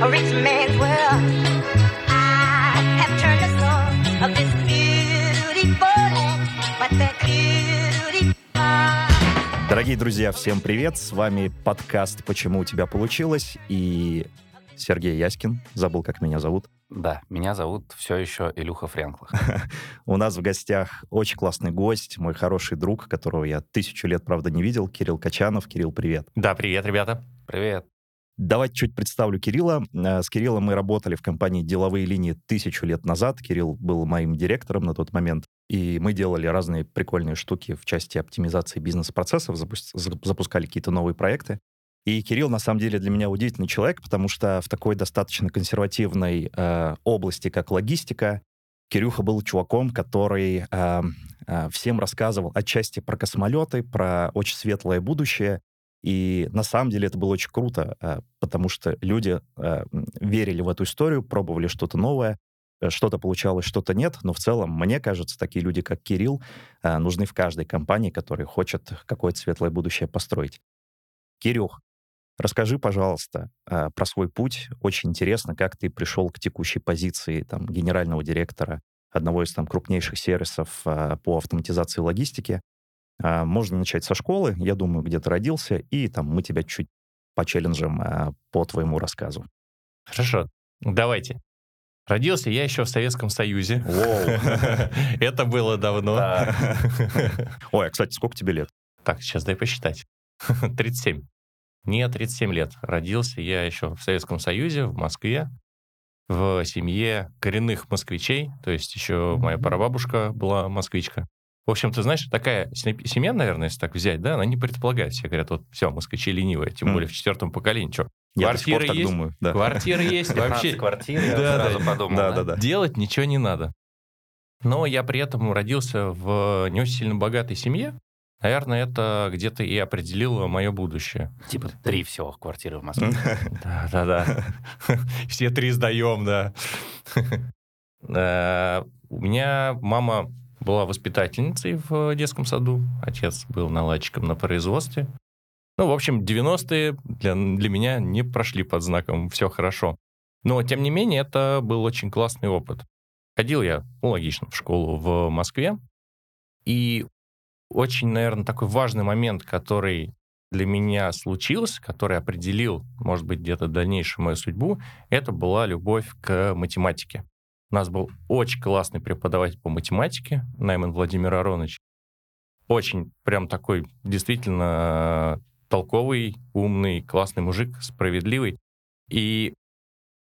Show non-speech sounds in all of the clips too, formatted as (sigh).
a rich man's world. I have turned the soul of this beautiful land, but the beautiful. Дорогие друзья, всем привет! С вами подкаст «Почему у тебя получилось?» и Сергей Яськин. Забыл, как меня зовут. Да, меня зовут все еще Илюха Френклах. (laughs) У нас в гостях очень классный гость, мой хороший друг, которого я тысячу лет, правда, не видел, Кирилл Качанов. Кирилл, привет. Да, привет, ребята. Привет. Давайте чуть представлю Кирилла. Э, С Кириллом мы работали в компании «Деловые линии» тысячу лет назад. Кирилл был моим директором на тот момент. И мы делали разные прикольные штуки в части оптимизации бизнес-процессов, запус- за- запускали какие-то новые проекты. И Кирилл, на самом деле, для меня удивительный человек, потому что в такой достаточно консервативной э, области, как логистика, Кирюха был чуваком, который э, э, всем рассказывал отчасти про космолеты, про очень светлое будущее. И на самом деле это было очень круто, э, потому что люди э, верили в эту историю, пробовали что-то новое, э, что-то получалось, что-то нет. Но в целом, мне кажется, такие люди, как Кирилл, нужны в каждой компании, которая хочет какое-то светлое будущее построить. Кирюх, расскажи, пожалуйста, про свой путь. Очень интересно, как ты пришел к текущей позиции там, генерального директора одного из там, крупнейших сервисов по автоматизации логистики. А, Можно начать со школы, я думаю, где ты родился, и там мы тебя чуть почелленджем а, по твоему рассказу. Хорошо, давайте. Родился я еще в Советском Союзе. (laughs) Это было давно. (laughs) Ой, а, кстати, сколько тебе лет? Так, сейчас дай посчитать. 37. Не 37 лет. Родился я еще в Советском Союзе, в Москве, в семье коренных москвичей. То есть еще моя прабабушка была москвичка. В общем, ты знаешь, такая сем- семья, наверное, если так взять, да, она не предполагает. Все говорят, вот все, москвичи ленивые, тем Мгм. более в четвертом поколении. Что, Я до сих пор Квартиры так есть? думаю. Да. квартиры есть, 15 вообще квартир, я Да, сразу да. подумал. Да, да, да. Делать ничего не надо. Но я при этом родился в не очень сильно богатой семье. Наверное, это где-то и определило мое будущее. Типа три всего квартиры в Москве. (laughs) Да, да, да. (laughs) Все три сдаем, да. (laughs) Э, У меня мама была воспитательницей в детском саду, отец был наладчиком на производстве. Ну, в общем, 90-е для, для меня не прошли под знаком «все хорошо». Но, тем не менее, это был очень классный опыт. Ходил я, ну, логично, в школу в Москве. И очень, наверное, такой важный момент, который для меня случился, который определил, может быть, где-то дальнейшую мою судьбу, это была любовь к математике. У нас был очень классный преподаватель по математике, Найман Владимир Аронович. Очень прям такой действительно толковый, умный, классный мужик, справедливый. И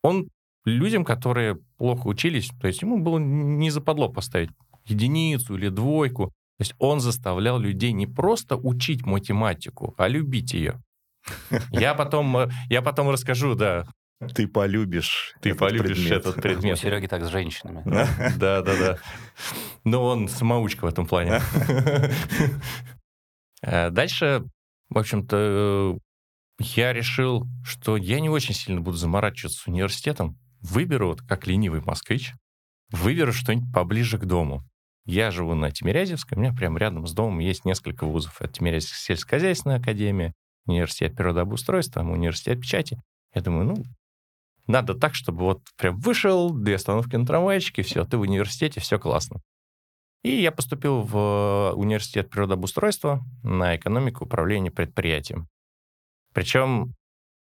он людям, которые плохо учились, то есть ему было не западло поставить единицу или двойку. То есть он заставлял людей не просто учить математику, а любить ее. Я потом, э, я потом расскажу, да, Ты полюбишь ты этот полюбишь предмет. этот У предмет. Сереги так с женщинами. Да, да, да. Но он самоучка в этом плане. Э, Дальше, в общем-то, э, я решил, что я не очень сильно буду заморачиваться с университетом. Выберу, вот как ленивый москвич, выберу что-нибудь поближе к дому. Я живу на Тимирязевской, у меня прямо рядом с домом есть несколько вузов. Это Тимирязевская сельскохозяйственная академия, университет природообустройства, университет печати. Я думаю, ну, надо так, чтобы вот прям вышел, две остановки на трамвайчике, все, ты в университете, все классно. И я поступил в университет природообустройства на экономику управления предприятием. Причем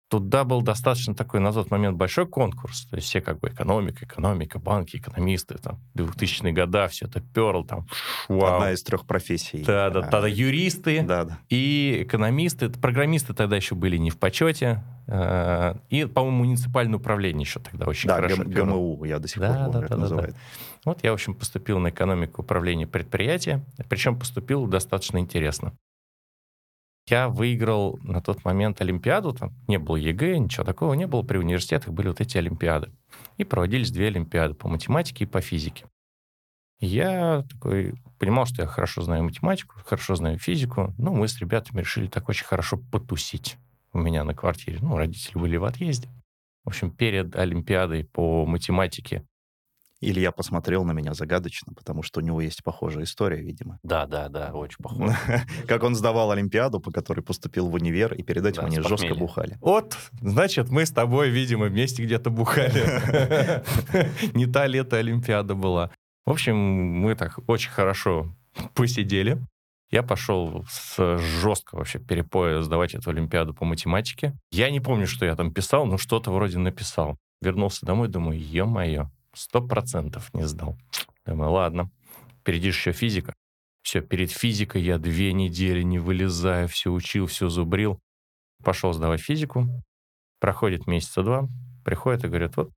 туда был достаточно такой на тот момент большой конкурс. То есть все как бы экономика, экономика, банки, экономисты, там, 2000-е года, все это перло, там, вау. Одна из трех профессий. Да, да, А, тогда юристы, Да, да. и экономисты, программисты тогда еще были не в почете. э, И, по-моему, муниципальное управление еще тогда очень Да, хорошо перло. ГМУ, я до сих Да, пор помню, да, как да, да, называют. Вот я, в общем, поступил на экономику управления предприятия, причем поступил достаточно интересно. Я выиграл на тот момент Олимпиаду, там не было ЕГЭ, ничего такого не было, при университетах были вот эти Олимпиады. И проводились две Олимпиады по математике и по физике. Я такой понимал, что я хорошо знаю математику, хорошо знаю физику. Ну, мы с ребятами решили так очень хорошо потусить у меня на квартире. Ну, родители были в отъезде. В общем, перед Олимпиадой по математике Илья посмотрел на меня загадочно, потому что у него есть похожая история, видимо. Да, да, да, очень (laughs) похоже. Как он сдавал Олимпиаду, по которой поступил в универ, и перед этим Да, они жестко бухали. Вот, значит, мы с тобой, видимо, вместе где-то бухали. (laughs) Не та лето Олимпиада была. В общем, мы так очень хорошо посидели. Я пошел с жестко вообще перепоя сдавать эту Олимпиаду по математике. Я не помню, что я там писал, но что-то вроде написал. Вернулся домой, думаю, ё-моё, сто процентов не сдал. Думаю, ладно, впереди еще физика. Все, перед физикой я две недели не вылезая, все учил, все зубрил. Пошел сдавать физику. Проходит месяца два, приходит и говорит, вот,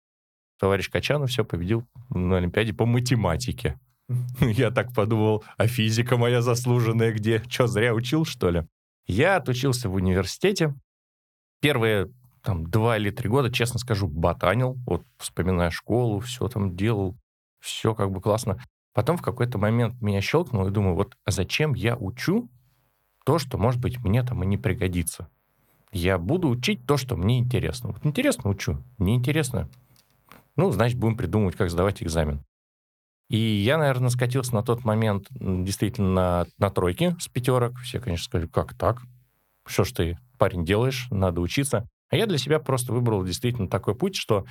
товарищ Качанов все победил на Олимпиаде по математике. (laughs) Я так подумал, а физика моя заслуженная где? Че, зря учил, что ли? Я отучился в университете. Первые там два или три года, честно скажу, ботанил. Вот вспоминая школу, все там делал, все как бы классно. Потом в какой-то момент меня щелкнуло и думаю, вот а зачем я учу то, что, может быть, мне там и не пригодится? Я буду учить то, что мне интересно. Вот интересно учу, неинтересно. Ну, значит, будем придумывать, как сдавать экзамен. И я, наверное, скатился на тот момент действительно на, на тройке с пятерок. Все, конечно, сказали, как так? Что ж ты, парень, делаешь? Надо учиться. А я для себя просто выбрал действительно такой путь, что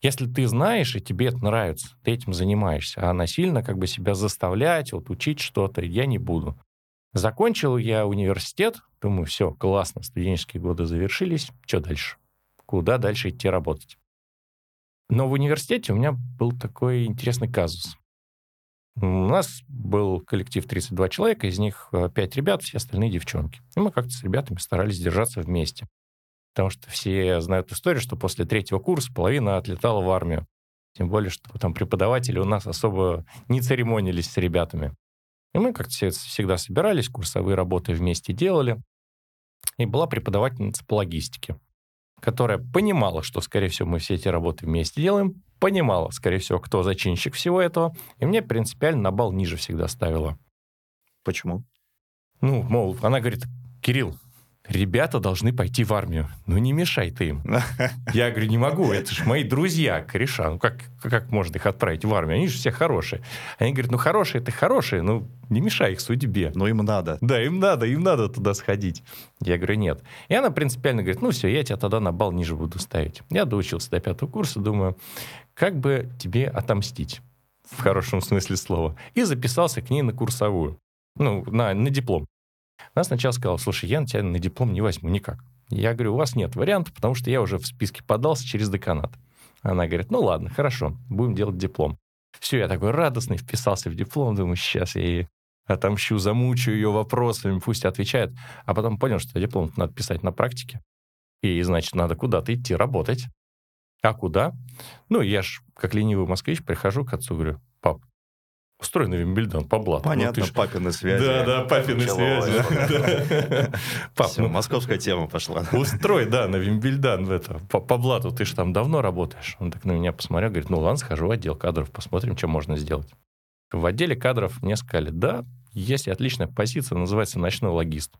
если ты знаешь, и тебе это нравится, ты этим занимаешься, а насильно как бы себя заставлять, вот учить что-то я не буду. Закончил я университет, думаю, все, классно, студенческие годы завершились, что дальше? Куда дальше идти работать? Но в университете у меня был такой интересный казус. У нас был коллектив 32 человека, из них 5 ребят, все остальные девчонки. И мы как-то с ребятами старались держаться вместе. Потому что все знают историю, что после третьего курса половина отлетала в армию. Тем более, что там преподаватели у нас особо не церемонились с ребятами. И мы как-то все- всегда собирались, курсовые работы вместе делали. И была преподавательница по логистике, которая понимала, что, скорее всего, мы все эти работы вместе делаем, понимала, скорее всего, кто зачинщик всего этого, и мне принципиально на балл ниже всегда ставила. Почему? Ну, мол, она говорит, Кирилл, ребята должны пойти в армию. Ну, не мешай ты им. (laughs) Я говорю, не могу, это же мои друзья, кореша. Ну, как, как можно их отправить в армию? Они же все хорошие. Они говорят, ну, хорошие это хорошие, ну, не мешай их судьбе. Ну, им надо. Да, им надо, им надо туда сходить. Я говорю, нет. И она принципиально говорит, ну все, я тебя тогда на балл ниже буду ставить. Я доучился до пятого курса, думаю, как бы тебе отомстить, в хорошем смысле слова. И записался к ней на курсовую, ну, на, на диплом. Она сначала сказала, слушай, я на тебя на диплом не возьму никак. Я говорю, у вас нет вариантов, потому что я уже в списке подался через деканат. Она говорит, ну ладно, хорошо, будем делать диплом. Все, я такой радостный, вписался в диплом, думаю, сейчас я ей отомщу, замучу ее вопросами, пусть отвечает. А потом понял, что диплом надо писать на практике. И, значит, надо куда-то идти работать. А куда? Ну, я ж, как ленивый москвич, прихожу к отцу, говорю, пап, устрой на Вимбельдон по блату. Ну, Понятно, ты ж- папины связи. Да, да, папины Началось. связи. (laughs) Пап, Всё, ну, московская тема пошла. Устрой, да, на Вимбельдан в это, по, по блату, ты же там давно работаешь. Он так на меня посмотрел, говорит, ну ладно, схожу в отдел кадров, посмотрим, что можно сделать. В отделе кадров мне сказали, да, есть отличная позиция, называется ночной логист.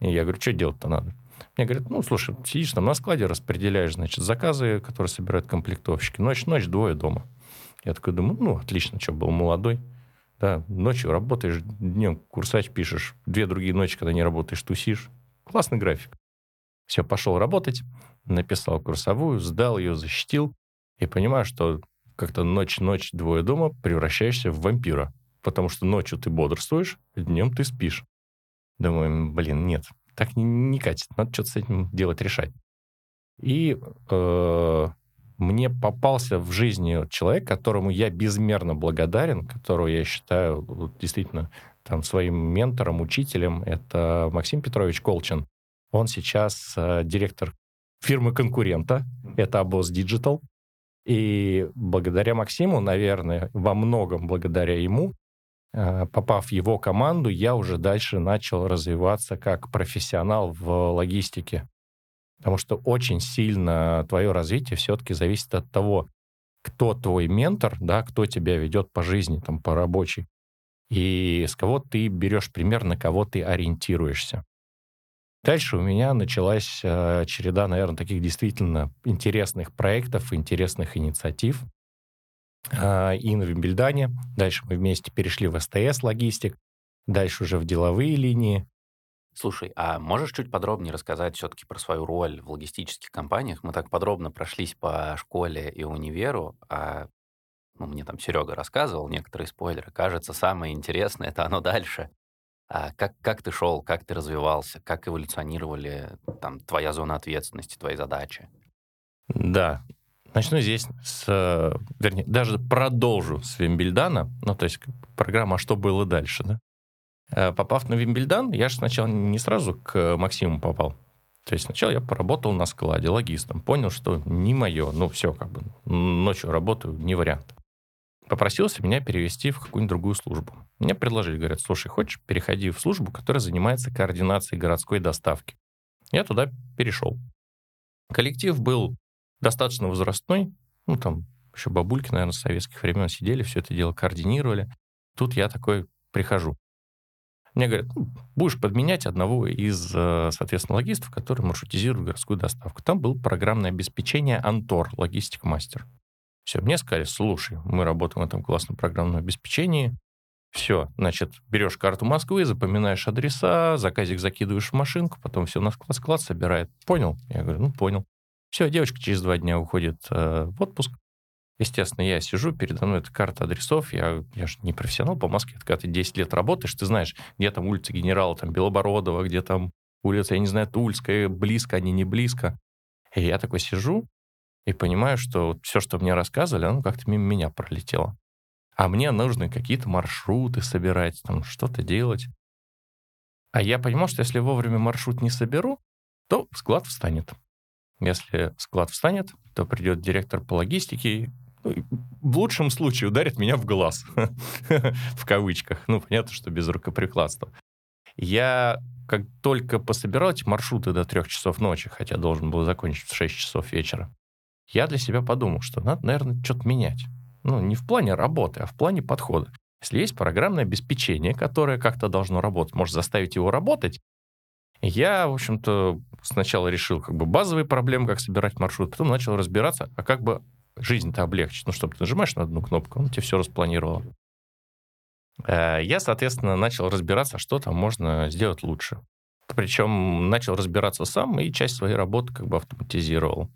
И я говорю, что делать-то надо? Мне говорят, ну, слушай, сидишь там на складе, распределяешь, значит, заказы, которые собирают комплектовщики. Ночь, ночь, двое дома. Я такой думаю, ну, отлично, что, был молодой. Да, ночью работаешь, днем курсач пишешь, две другие ночи, когда не работаешь, тусишь. Классный график. Все, пошел работать, написал курсовую, сдал ее, защитил, и понимаю, что как-то ночь-ночь, двое дома превращаешься в вампира. Потому что ночью ты бодрствуешь, днем ты спишь. Думаю, блин, нет, так не, не катит, надо что-то с этим делать, решать. И э, мне попался в жизни человек, которому я безмерно благодарен, которого я считаю вот, действительно там, своим ментором, учителем. Это Максим Петрович Колчин. Он сейчас э, директор фирмы-конкурента, это Абос Digital. И благодаря Максиму, наверное, во многом благодаря ему, э, попав в его команду, я уже дальше начал развиваться как профессионал в логистике. Потому что очень сильно твое развитие все-таки зависит от того, кто твой ментор, да, кто тебя ведет по жизни, там, по рабочей, и с кого ты берешь пример, на кого ты ориентируешься. Дальше у меня началась э, череда, наверное, таких действительно интересных проектов, интересных инициатив. а, и на Вимбельдане. Дальше мы вместе перешли в СТС логистик, дальше уже в деловые линии. Слушай, а можешь чуть подробнее рассказать все-таки про свою роль в логистических компаниях? Мы так подробно прошлись по школе и универу, а ну, мне там Серега рассказывал некоторые спойлеры. Кажется, самое интересное это оно дальше. А как, как ты шел, как ты развивался, как эволюционировали там твоя зона ответственности, твои задачи? Да, Начну здесь с, э, вернее, даже продолжу с Вимбельдана, ну, то есть программа «А что было дальше?», да? Э, попав на Вимбельдан, я же сначала не сразу к Максиму попал. То есть сначала я поработал на складе логистом, понял, что не мое, ну, все, как бы, ночью работаю, не вариант. Попросился меня перевести в какую-нибудь другую службу. Мне предложили, говорят, слушай, хочешь, переходи в службу, которая занимается координацией городской доставки. Я туда перешел. Коллектив был достаточно возрастной, ну, там еще бабульки, наверное, с советских времен сидели, все это дело координировали. Тут я такой прихожу. Мне говорят, ну, будешь подменять одного из, э, соответственно, логистов, который маршрутизирует городскую доставку. Там был программное обеспечение Антор, логистик мастер. Все, мне сказали, слушай, мы работаем в этом классном программном обеспечении. Все, значит, берешь карту Москвы, запоминаешь адреса, заказик закидываешь в машинку, потом все на склад, склад собирает. Понял? Я говорю, ну, понял. Все, девочка через два дня уходит э, в отпуск. Естественно, я сижу, передо мной эта карта адресов, я, я же не профессионал по Москве, когда ты 10 лет работаешь, ты знаешь, где там улица генерала, там Белобородова, где там улица, я не знаю, Тульская, близко они, не близко. И я такой сижу и понимаю, что все, что мне рассказывали, оно как-то мимо меня пролетело. А мне нужно какие-то маршруты собирать, там что-то делать. А я понимал, что если вовремя маршрут не соберу, то склад встанет. Если склад встанет, то придет директор по логистике в лучшем случае ударит меня в глаз, (laughs) в кавычках. Ну, понятно, что без рукоприкладства. Я как только пособирал эти маршруты до трех часов ночи, хотя должен был закончить в 6 часов вечера, я для себя подумал, что надо, наверное, что-то менять. Ну, не в плане работы, а в плане подхода. Если есть программное обеспечение, которое как-то должно работать, может заставить его работать, я, в общем-то, сначала решил как бы базовые проблемы, как собирать маршрут, потом начал разбираться, а как бы жизнь-то облегчить. Ну, чтобы ты нажимаешь на одну кнопку, он тебе все распланировал. Э, я, соответственно, начал разбираться, что там можно сделать лучше. Причем начал разбираться сам и часть своей работы как бы автоматизировал.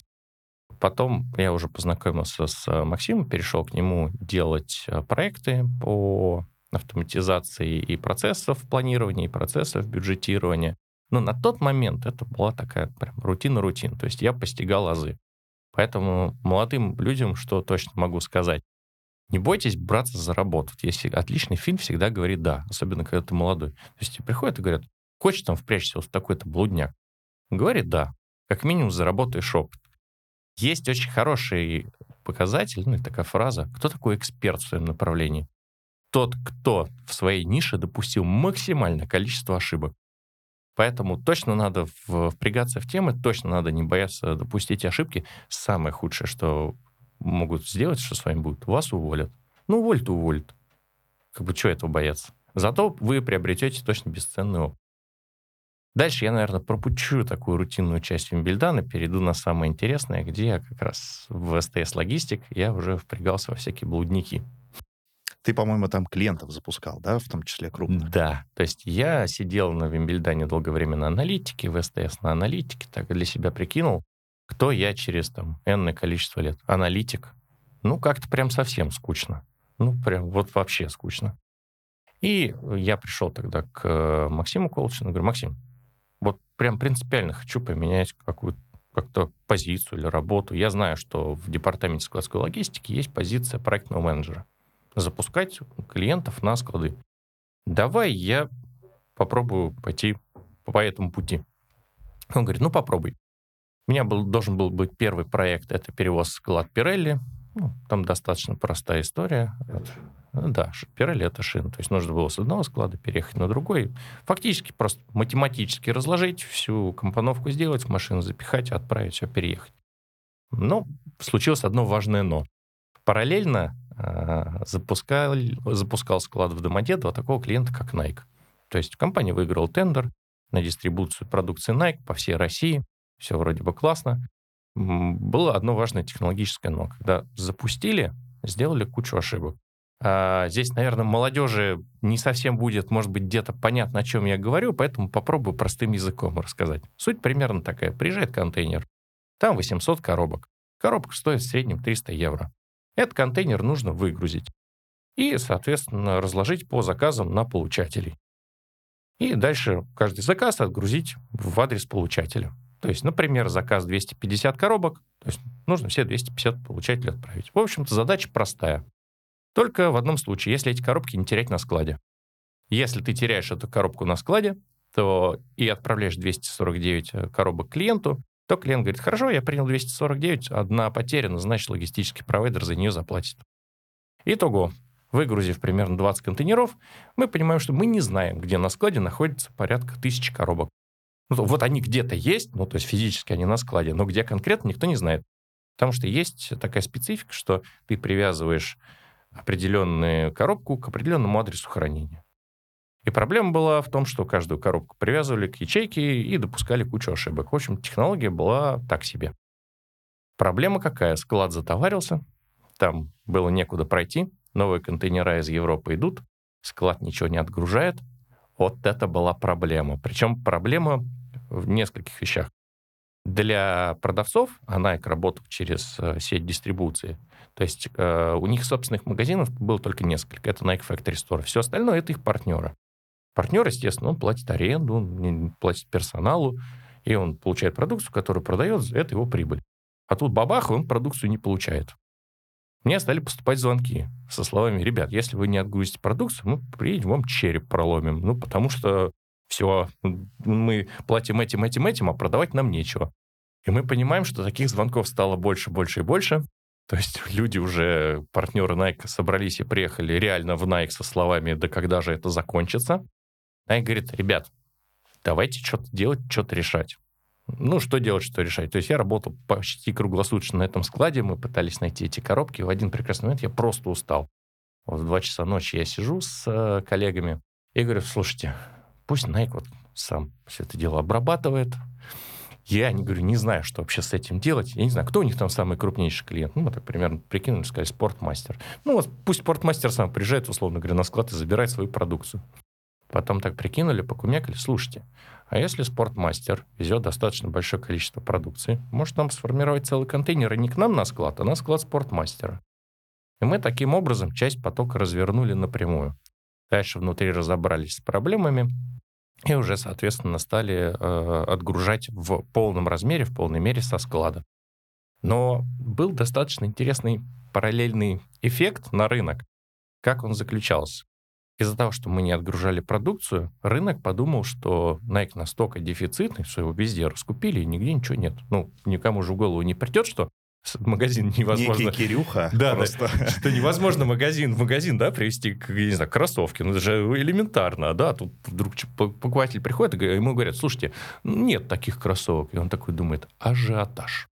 Потом я уже познакомился с Максимом, перешел к нему делать э, проекты по автоматизации и процессов планирования, и процессов бюджетирования. Но на тот момент это была такая прям рутина-рутин. То есть я постигал азы. Поэтому молодым людям, что точно могу сказать, не бойтесь браться за работу. Если отличный фильм всегда говорит «да», особенно когда ты молодой. То есть тебе приходят и говорят, хочешь там впрячься вот в такой-то блудняк? Говорит «да». Как минимум заработаешь опыт. Есть очень хороший показатель, ну, такая фраза, кто такой эксперт в своем направлении? Тот, кто в своей нише допустил максимальное количество ошибок. Поэтому точно надо впрягаться в темы, точно надо не бояться допустить ошибки. Самое худшее, что могут сделать, что с вами будет, вас уволят. Ну, уволят, уволят. Как бы что этого бояться? Зато вы приобретете точно бесценный опыт. Дальше я, наверное, пропучу такую рутинную часть Вимбельдана, перейду на самое интересное, где я как раз в СТС Логистик я уже впрягался во всякие блудники. Ты, по-моему, там клиентов запускал, да, в том числе крупных? Да. То есть я сидел на Вимбельдане долгое время на аналитике, в СТС на аналитике, так для себя прикинул, кто я через там энное количество лет. Аналитик. Ну, как-то прям совсем скучно. Ну, прям вот вообще скучно. И я пришел тогда к Максиму Колчину, говорю, Максим, вот прям принципиально хочу поменять какую-то как-то позицию или работу. Я знаю, что в департаменте складской логистики есть позиция проектного менеджера запускать клиентов на склады. Давай я попробую пойти по этому пути. Он говорит, ну попробуй. У меня был, должен был быть первый проект, это перевоз склад Пирелли. Ну, там достаточно простая история. Ну, да, Пирелли это шин. То есть нужно было с одного склада переехать на другой. Фактически просто математически разложить, всю компоновку сделать, в машину запихать, отправить, все, переехать. Но случилось одно важное но. Параллельно запускал, запускал склад в Домодедово такого клиента, как Nike. То есть компания выиграла тендер на дистрибуцию продукции Nike по всей России. Все вроде бы классно. Было одно важное технологическое но. Когда запустили, сделали кучу ошибок. А, здесь, наверное, молодежи не совсем будет, может быть, где-то понятно, о чем я говорю, поэтому попробую простым языком рассказать. Суть примерно такая. Приезжает контейнер, там 800 коробок. Коробка стоит в среднем 300 евро. Этот контейнер нужно выгрузить и, соответственно, разложить по заказам на получателей. И дальше каждый заказ отгрузить в адрес получателя. То есть, например, заказ 250 коробок, то есть нужно все 250 получателей отправить. В общем-то, задача простая. Только в одном случае, если эти коробки не терять на складе. Если ты теряешь эту коробку на складе, то и отправляешь 249 э, коробок клиенту, то клиент говорит, хорошо, я принял 249, одна потеряна, значит, логистический провайдер за нее заплатит. Итого, выгрузив примерно 20 контейнеров, мы понимаем, что мы не знаем, где на складе находится порядка тысячи коробок. Ну, вот они где-то есть, ну, то есть физически они на складе, но где конкретно, никто не знает. Потому что есть такая специфика, что ты привязываешь определенную коробку к определенному адресу хранения. И проблема была в том, что каждую коробку привязывали к ячейке и допускали кучу ошибок. В общем, технология была так себе. Проблема какая? Склад затоварился, там было некуда пройти, новые контейнера из Европы идут, склад ничего не отгружает. Вот это была проблема. Причем проблема в нескольких вещах. Для продавцов, а Nike работал через э, сеть дистрибуции, то есть э, у них собственных магазинов было только несколько. Это Nike Factory Store. Все остальное — это их партнеры. Партнер, естественно, он платит аренду, он платит персоналу, и он получает продукцию, которую продает, это его прибыль. А тут бабах, он продукцию не получает. Мне стали поступать звонки со словами, ребят, если вы не отгрузите продукцию, мы приедем, вам череп проломим. Ну, потому что все, мы платим этим, этим, этим, а продавать нам нечего. И мы понимаем, что таких звонков стало больше, больше и больше. То есть люди уже, партнеры Nike, собрались и приехали реально в Nike со словами, да когда же это закончится? Nike говорит, ребят, давайте что-то делать, что-то решать. Ну, что делать, что решать? То есть я работал почти круглосуточно на этом складе, мы пытались найти эти коробки. В один прекрасный момент я просто устал. Вот в 2 часа ночи я сижу с э, коллегами и говорю, слушайте, пусть Nike вот сам все это дело обрабатывает. Я, не говорю, не знаю, что вообще с этим делать. Я не знаю, кто у них там самый крупнейший клиент. Ну, мы так примерно прикинули, сказали, спортмастер. Ну, вот пусть спортмастер сам приезжает, условно говоря, на склад и забирает свою продукцию. Потом так прикинули, покумекали, слушайте, а если спортмастер везет достаточно большое количество продукции, может нам сформировать целый контейнер и не к нам на склад, а на склад спортмастера. И мы таким образом часть потока развернули напрямую. Дальше внутри разобрались с проблемами и уже, соответственно, стали э, отгружать в полном размере, в полной мере со склада. Но был достаточно интересный параллельный эффект на рынок. Как он заключался? Из-за того, что мы не отгружали продукцию, рынок подумал, что Nike настолько дефицитный, что его везде раскупили, и нигде ничего нет. Ну, никому же в голову не придет, что магазин невозможно... Некий Кирюха. (laughs) Да, просто. да, что невозможно магазин в магазин, да, привезти, я не знаю, кроссовки. Ну, это же элементарно, да. Тут вдруг покупатель приходит, и ему говорят, слушайте, нет таких кроссовок. И он такой думает, ажиотаж.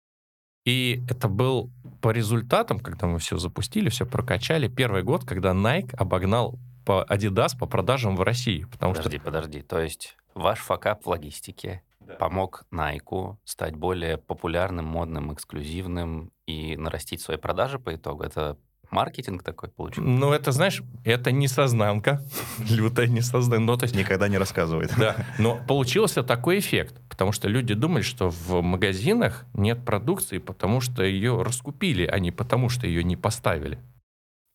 И это был по результатам, когда мы все запустили, все прокачали, первый год, когда Nike обогнал по Adidas по продажам в России. Потому подожди, что... подожди. То есть ваш факап в логистике да. помог Nike стать более популярным, модным, эксклюзивным и нарастить свои продажи по итогу? Это маркетинг такой получился? Ну, это, знаешь, это не сознанка, (laughs) лютая несознанка. Ну, то есть... Никогда не рассказывает. Да, (laughs) но получился такой эффект, потому что люди думали, что в магазинах нет продукции, потому что ее раскупили, а не потому что ее не поставили.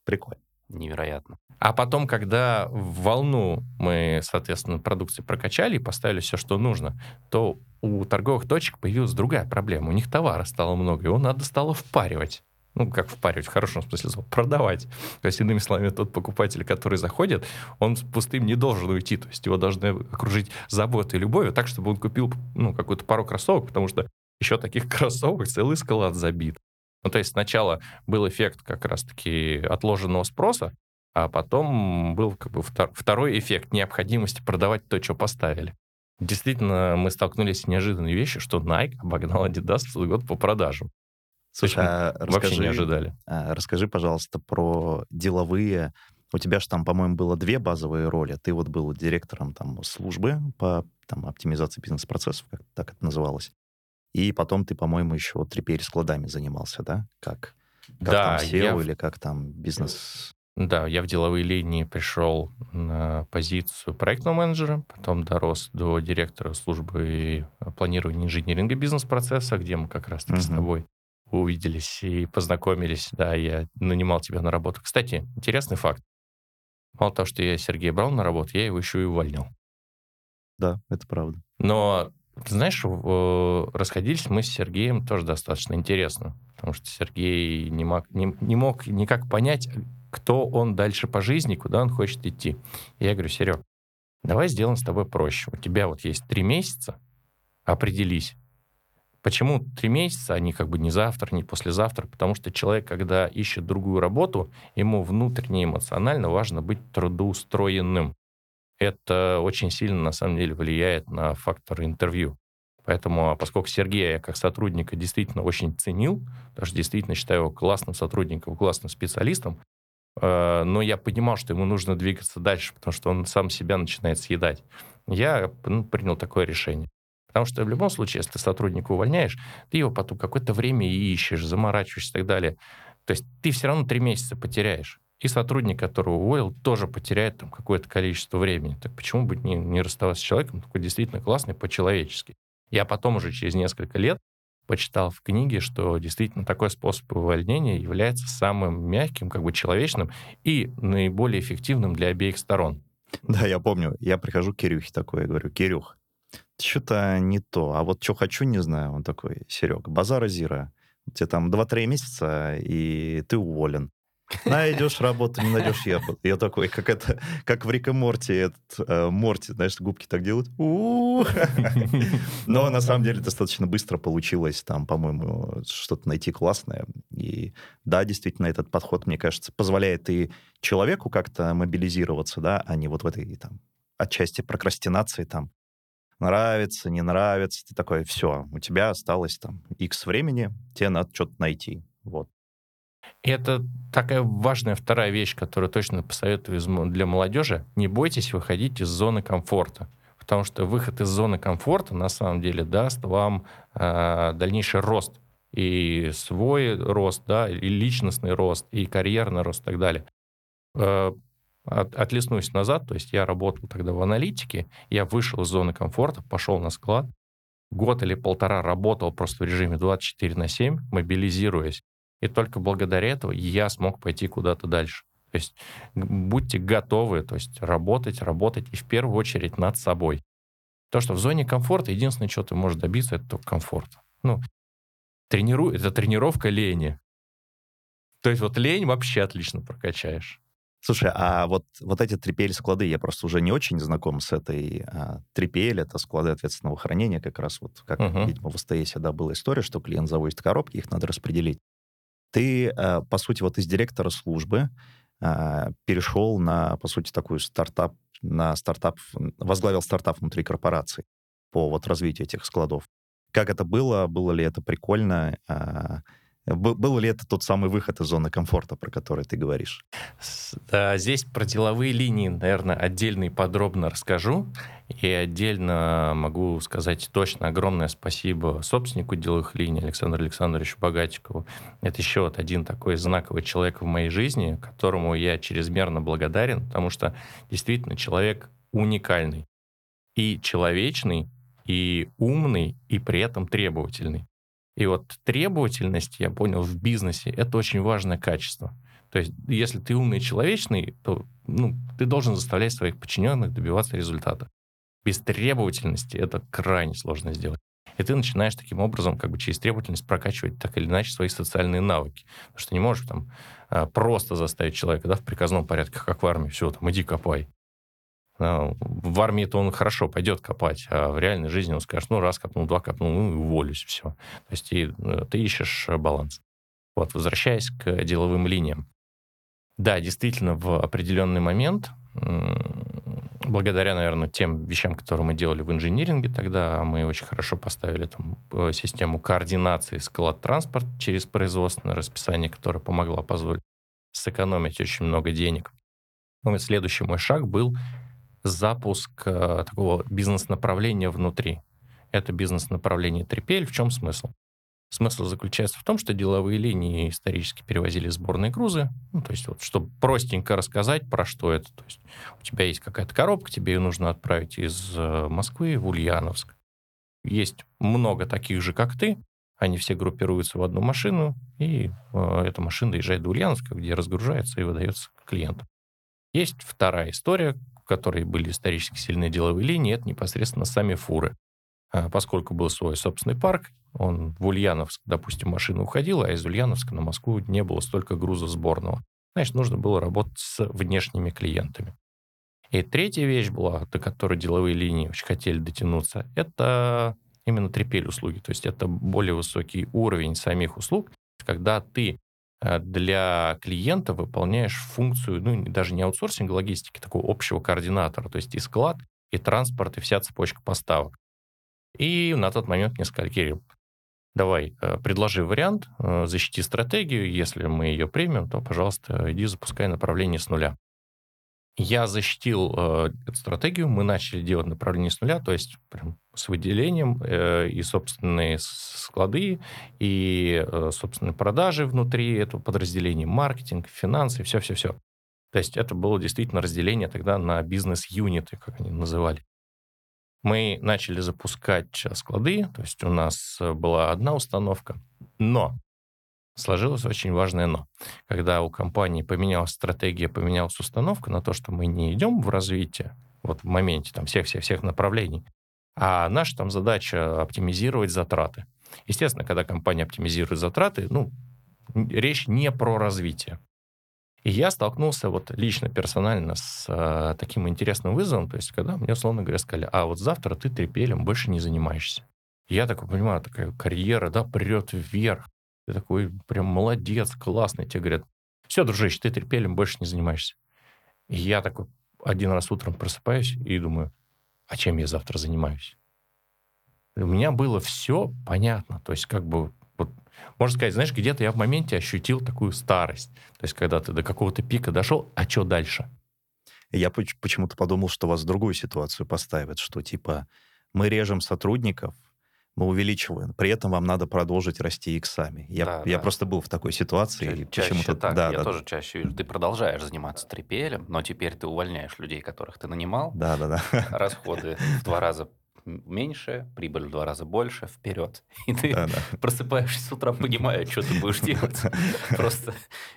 Прикольно. Невероятно. А потом, когда в волну мы, соответственно, продукции прокачали и поставили все, что нужно, то у торговых точек появилась другая проблема. У них товара стало много, его надо стало впаривать. Ну, как впаривать, в хорошем смысле слова, продавать. То есть, иными словами, тот покупатель, который заходит, он с пустым не должен уйти. То есть его должны окружить заботой и любовью так, чтобы он купил ну, какую-то пару кроссовок, потому что еще таких кроссовок целый склад забит. Ну, то есть сначала был эффект как раз-таки отложенного спроса, а потом был как бы второй эффект необходимости продавать то, что поставили. Действительно, мы столкнулись с неожиданной вещью, что Nike обогнал Adidas в целый год по продажам. Слушай, а вообще расскажи, не ожидали. А, расскажи, пожалуйста, про деловые. У тебя же там, по-моему, было две базовые роли. Ты вот был директором там службы по там, оптимизации бизнес-процессов, как так это называлось. И потом ты, по-моему, еще вот складами занимался, да? Как? Как да, там SEO я, или как там бизнес... да, я в деловые линии пришел на позицию проектного менеджера, потом дорос до директора службы планирования инжиниринга бизнес-процесса, где мы как раз-таки с Мгм. тобой увиделись и познакомились. Да, я нанимал тебя на работу. Кстати, интересный факт. Мало того, что я Сергея брал на работу, я его еще и увольнял. Да, это правда. Но, ты знаешь, в- расходились мы с Сергеем тоже достаточно интересно, потому что Сергей не мог, не, не мог никак понять, кто он дальше по жизни, куда он хочет идти. И я говорю, Серег, давай сделаем с тобой проще. У тебя вот есть три месяца, определись. Почему три месяца, а не как бы не завтра, не послезавтра? Потому что человек, когда ищет другую работу, ему внутренне эмоционально важно быть трудоустроенным это очень сильно, на самом деле, влияет на фактор интервью. Поэтому, а поскольку Сергея я как сотрудника действительно очень ценил, даже действительно считаю его классным сотрудником, классным специалистом, э, но я понимал, что ему нужно двигаться дальше, потому что он сам себя начинает съедать. Я ну, принял такое решение. Потому что в любом случае, если ты сотрудника увольняешь, ты его потом какое-то время ищешь, заморачиваешься и так далее. То есть ты все равно три месяца потеряешь. И сотрудник, которого уволил, тоже потеряет там какое-то количество времени. Так почему бы не, не расставаться с человеком, такой действительно классный по-человечески? Я потом уже через несколько лет почитал в книге, что действительно такой способ увольнения является самым мягким, как бы человечным и наиболее эффективным для обеих сторон. Да, я помню. Я прихожу к Кирюхе такой, я говорю, Кирюх, что-то не то. А вот что хочу, не знаю. Он такой, Серега, базара зира. У тебя там 2-3 месяца, и ты уволен. Найдешь работу, не найдешь я. Я такой, как это, как в Рик и Морти, этот, э, Морти, знаешь, губки так делают. (laughs) Но на самом деле достаточно быстро получилось там, по-моему, что-то найти классное. И да, действительно, этот подход, мне кажется, позволяет и человеку как-то мобилизироваться, да, а не вот в этой там отчасти прокрастинации там нравится, не нравится, ты такой, все, у тебя осталось там X времени, тебе надо что-то найти. Вот. Это такая важная вторая вещь, которую точно посоветую для молодежи. Не бойтесь выходить из зоны комфорта. Потому что выход из зоны комфорта на самом деле даст вам э, дальнейший рост. И свой рост, да, и личностный рост, и карьерный рост и так далее. Э, от- отлеснусь назад, то есть я работал тогда в аналитике, я вышел из зоны комфорта, пошел на склад, год или полтора работал просто в режиме 24 на 7, мобилизируясь. И только благодаря этому я смог пойти куда-то дальше. То есть будьте готовы, то есть работать, работать и в первую очередь над собой. То, что в зоне комфорта единственное, что ты можешь добиться, это только комфорт. Ну, тренируй, это тренировка лени. То есть вот лень вообще отлично прокачаешь. Слушай, а вот, вот эти трипель-склады, я просто уже не очень знаком с этой а, трипель, это склады ответственного хранения, как раз вот, как, Мгм. видимо, в СТС да, была история, что клиент завозит коробки, их надо распределить. Ты, а, по сути, вот из директора службы а, перешел на, по сути, такую стартап, на стартап, возглавил стартап внутри корпорации по вот развитию этих складов. Как это было? Было ли это прикольно? Был ли это тот самый выход из зоны комфорта, про который ты говоришь? Здесь про деловые линии, наверное, отдельно и подробно расскажу. И отдельно могу сказать точно огромное спасибо собственнику деловых линий Александру Александровичу Богатикову. Это еще вот один такой знаковый человек в моей жизни, которому я чрезмерно благодарен, потому что действительно человек уникальный. И человечный, и умный, и при этом требовательный. И вот требовательность, я понял, в бизнесе это очень важное качество. То есть, если ты умный и человечный, то ну, ты должен заставлять своих подчиненных добиваться результата. Без требовательности это крайне сложно сделать. И ты начинаешь таким образом, как бы через требовательность прокачивать так или иначе свои социальные навыки. Потому что не можешь там а, просто заставить человека да, в приказном порядке, как в армии, все, там, иди копай. А, В армии-то он хорошо пойдет копать, а в реальной жизни он скажет, ну, раз копнул, два копнул, ну, и уволюсь, все. То есть и, э, ты ищешь э, баланс. Вот, возвращаясь к деловым линиям. Да, действительно, в определенный момент, благодаря, наверное, тем вещам, которые мы делали в инжиниринге тогда, мы очень хорошо поставили там э, систему координации склад-транспорт через производственное расписание, которое помогла позволить сэкономить очень много денег. Ну, следующий мой шаг был запуск э, такого бизнес-направления внутри. Это бизнес-направление Трипель. В чем смысл? Смысл заключается в том, что деловые линии исторически перевозили сборные грузы. Ну, то есть, вот, чтобы простенько рассказать, про что это. То есть, у тебя есть какая-то коробка, тебе ее нужно отправить из э, Москвы в Ульяновск. Есть много таких же, как ты. Они все группируются в одну машину, и э, эта машина доезжает до Ульяновска, где разгружается и выдается клиенту. Есть вторая история, которой были исторически сильные деловые линии, это непосредственно сами фуры. А поскольку был свой собственный парк, он в Ульяновск, допустим, машина уходила, а из Ульяновска на Москву не было столько груза сборного. Значит, нужно было работать с внешними клиентами. И третья вещь была, до которой деловые линии очень хотели дотянуться, это именно трепель услуги. То есть это более высокий уровень самих услуг, когда ты для клиента выполняешь функцию, ну, даже не аутсорсинга логистики, такого общего координатора, то есть и склад, и транспорт, и вся цепочка поставок. И на тот момент мне сказали, Кирилл, давай, э, предложи вариант, э, защити стратегию, если мы ее примем, то, пожалуйста, иди запускай направление с нуля. Я защитил э, эту стратегию, мы начали делать направление с нуля, то есть прям с выделением э, и собственные склады, и э, собственные продажи внутри этого подразделения, маркетинг, финансы, все-все-все. То есть это было действительно разделение тогда на бизнес-юниты, как они называли. Мы начали запускать склады, то есть у нас э, была одна установка, но сложилось очень важное но. Когда у компании поменялась стратегия, поменялась установка на то, что мы не идем в развитие, вот в моменте там всех-всех-всех направлений, а наша там задача оптимизировать затраты. Естественно, когда компания оптимизирует затраты, ну, речь не про развитие. И я столкнулся вот лично, персонально с э, таким интересным вызовом, то есть когда мне, условно говоря, сказали, а вот завтра ты трепелем больше не занимаешься. я такой понимаю, такая карьера, да, прет вверх. Ты такой прям молодец, классный. Тебе говорят, все, дружище, ты трепелем больше не занимаешься. И я такой один раз утром просыпаюсь и думаю, а чем я завтра занимаюсь? У меня было все понятно. То есть как бы, вот, можно сказать, знаешь, где-то я в моменте ощутил такую старость. То есть когда ты до какого-то пика дошел, а что дальше? Я почему-то подумал, что вас в другую ситуацию поставят, что типа мы режем сотрудников, мы увеличиваем. При этом вам надо продолжить расти иксами. Я, Да, я да. просто был в такой ситуации. Чаще почему-то так. да, я да, тоже чаще вижу. Ты продолжаешь заниматься трепелем, но теперь ты увольняешь людей, которых ты нанимал. да, да, да. (laughs) Расходы в два раза меньше, прибыль в два раза больше, вперед. (laughs) И ты Да, да. просыпаешься с утра, понимая, что ты будешь делать. (laughs) Просто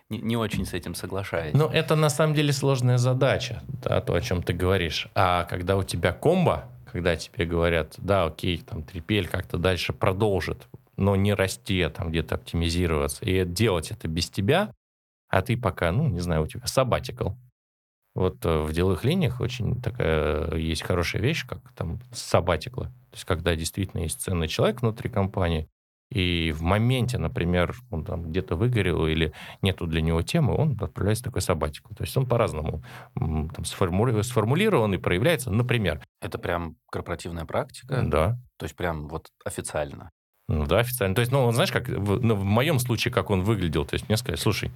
не, не очень с этим соглашаюсь. Ну, это на самом деле сложная задача, да, то, о чем ты говоришь. А когда у тебя комбо, когда тебе говорят, да, окей, там трепель как-то дальше продолжит, но не расти, а там где-то оптимизироваться, и делать это без тебя, а ты пока, ну, не знаю, у тебя сабатикл. Вот э, в деловых линиях очень такая есть хорошая вещь, как там сабатиклы. То есть когда действительно есть ценный человек внутри компании, и в моменте, например, он там где-то выгорел или нету для него темы, он отправляется в такой сабатикл. То есть он по-разному там, сформули- сформулирован и проявляется. Например, Это прям корпоративная практика? да, То есть прям вот официально? ну да, официально. То есть, ну, знаешь, как в, ну, в моем случае, как он выглядел, то есть мне сказали, слушай,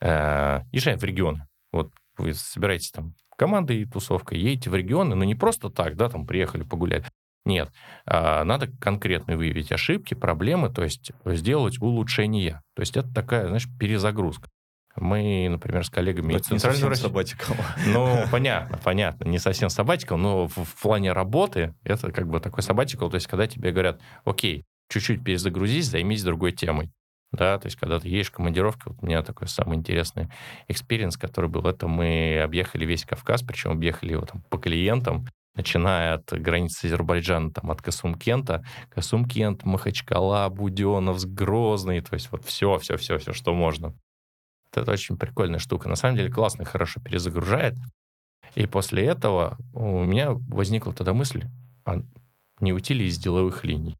э, езжай в регионы. Вот вы собираетесь там командой и тусовкой, едете в регионы, но не просто так, да, там приехали погулять. Нет, а, надо конкретно выявить ошибки, проблемы, то есть сделать улучшения. То есть это такая, знаешь, перезагрузка. Мы, например, с коллегами Но из совсем России- sabbatical. (laughs) Ну, понятно, понятно. Не совсем сабатикал, но в, в плане работы это как бы такой сабатикал, то есть когда тебе говорят, окей, чуть-чуть перезагрузись, займись другой темой. Да, то есть когда ты едешь в командировку, вот у меня такой самый интересный experience, который был, это мы объехали весь Кавказ, причем объехали его там по клиентам, начиная от границы Азербайджана, там, от Касумкента, Касумкент, Махачкала, Буденновск, Грозный, то есть вот все, все, все, все, что можно. Это очень прикольная штука. На самом деле классно, хорошо перезагружает. И после этого у меня возникла тогда мысль, а не уйти ли из деловых линий?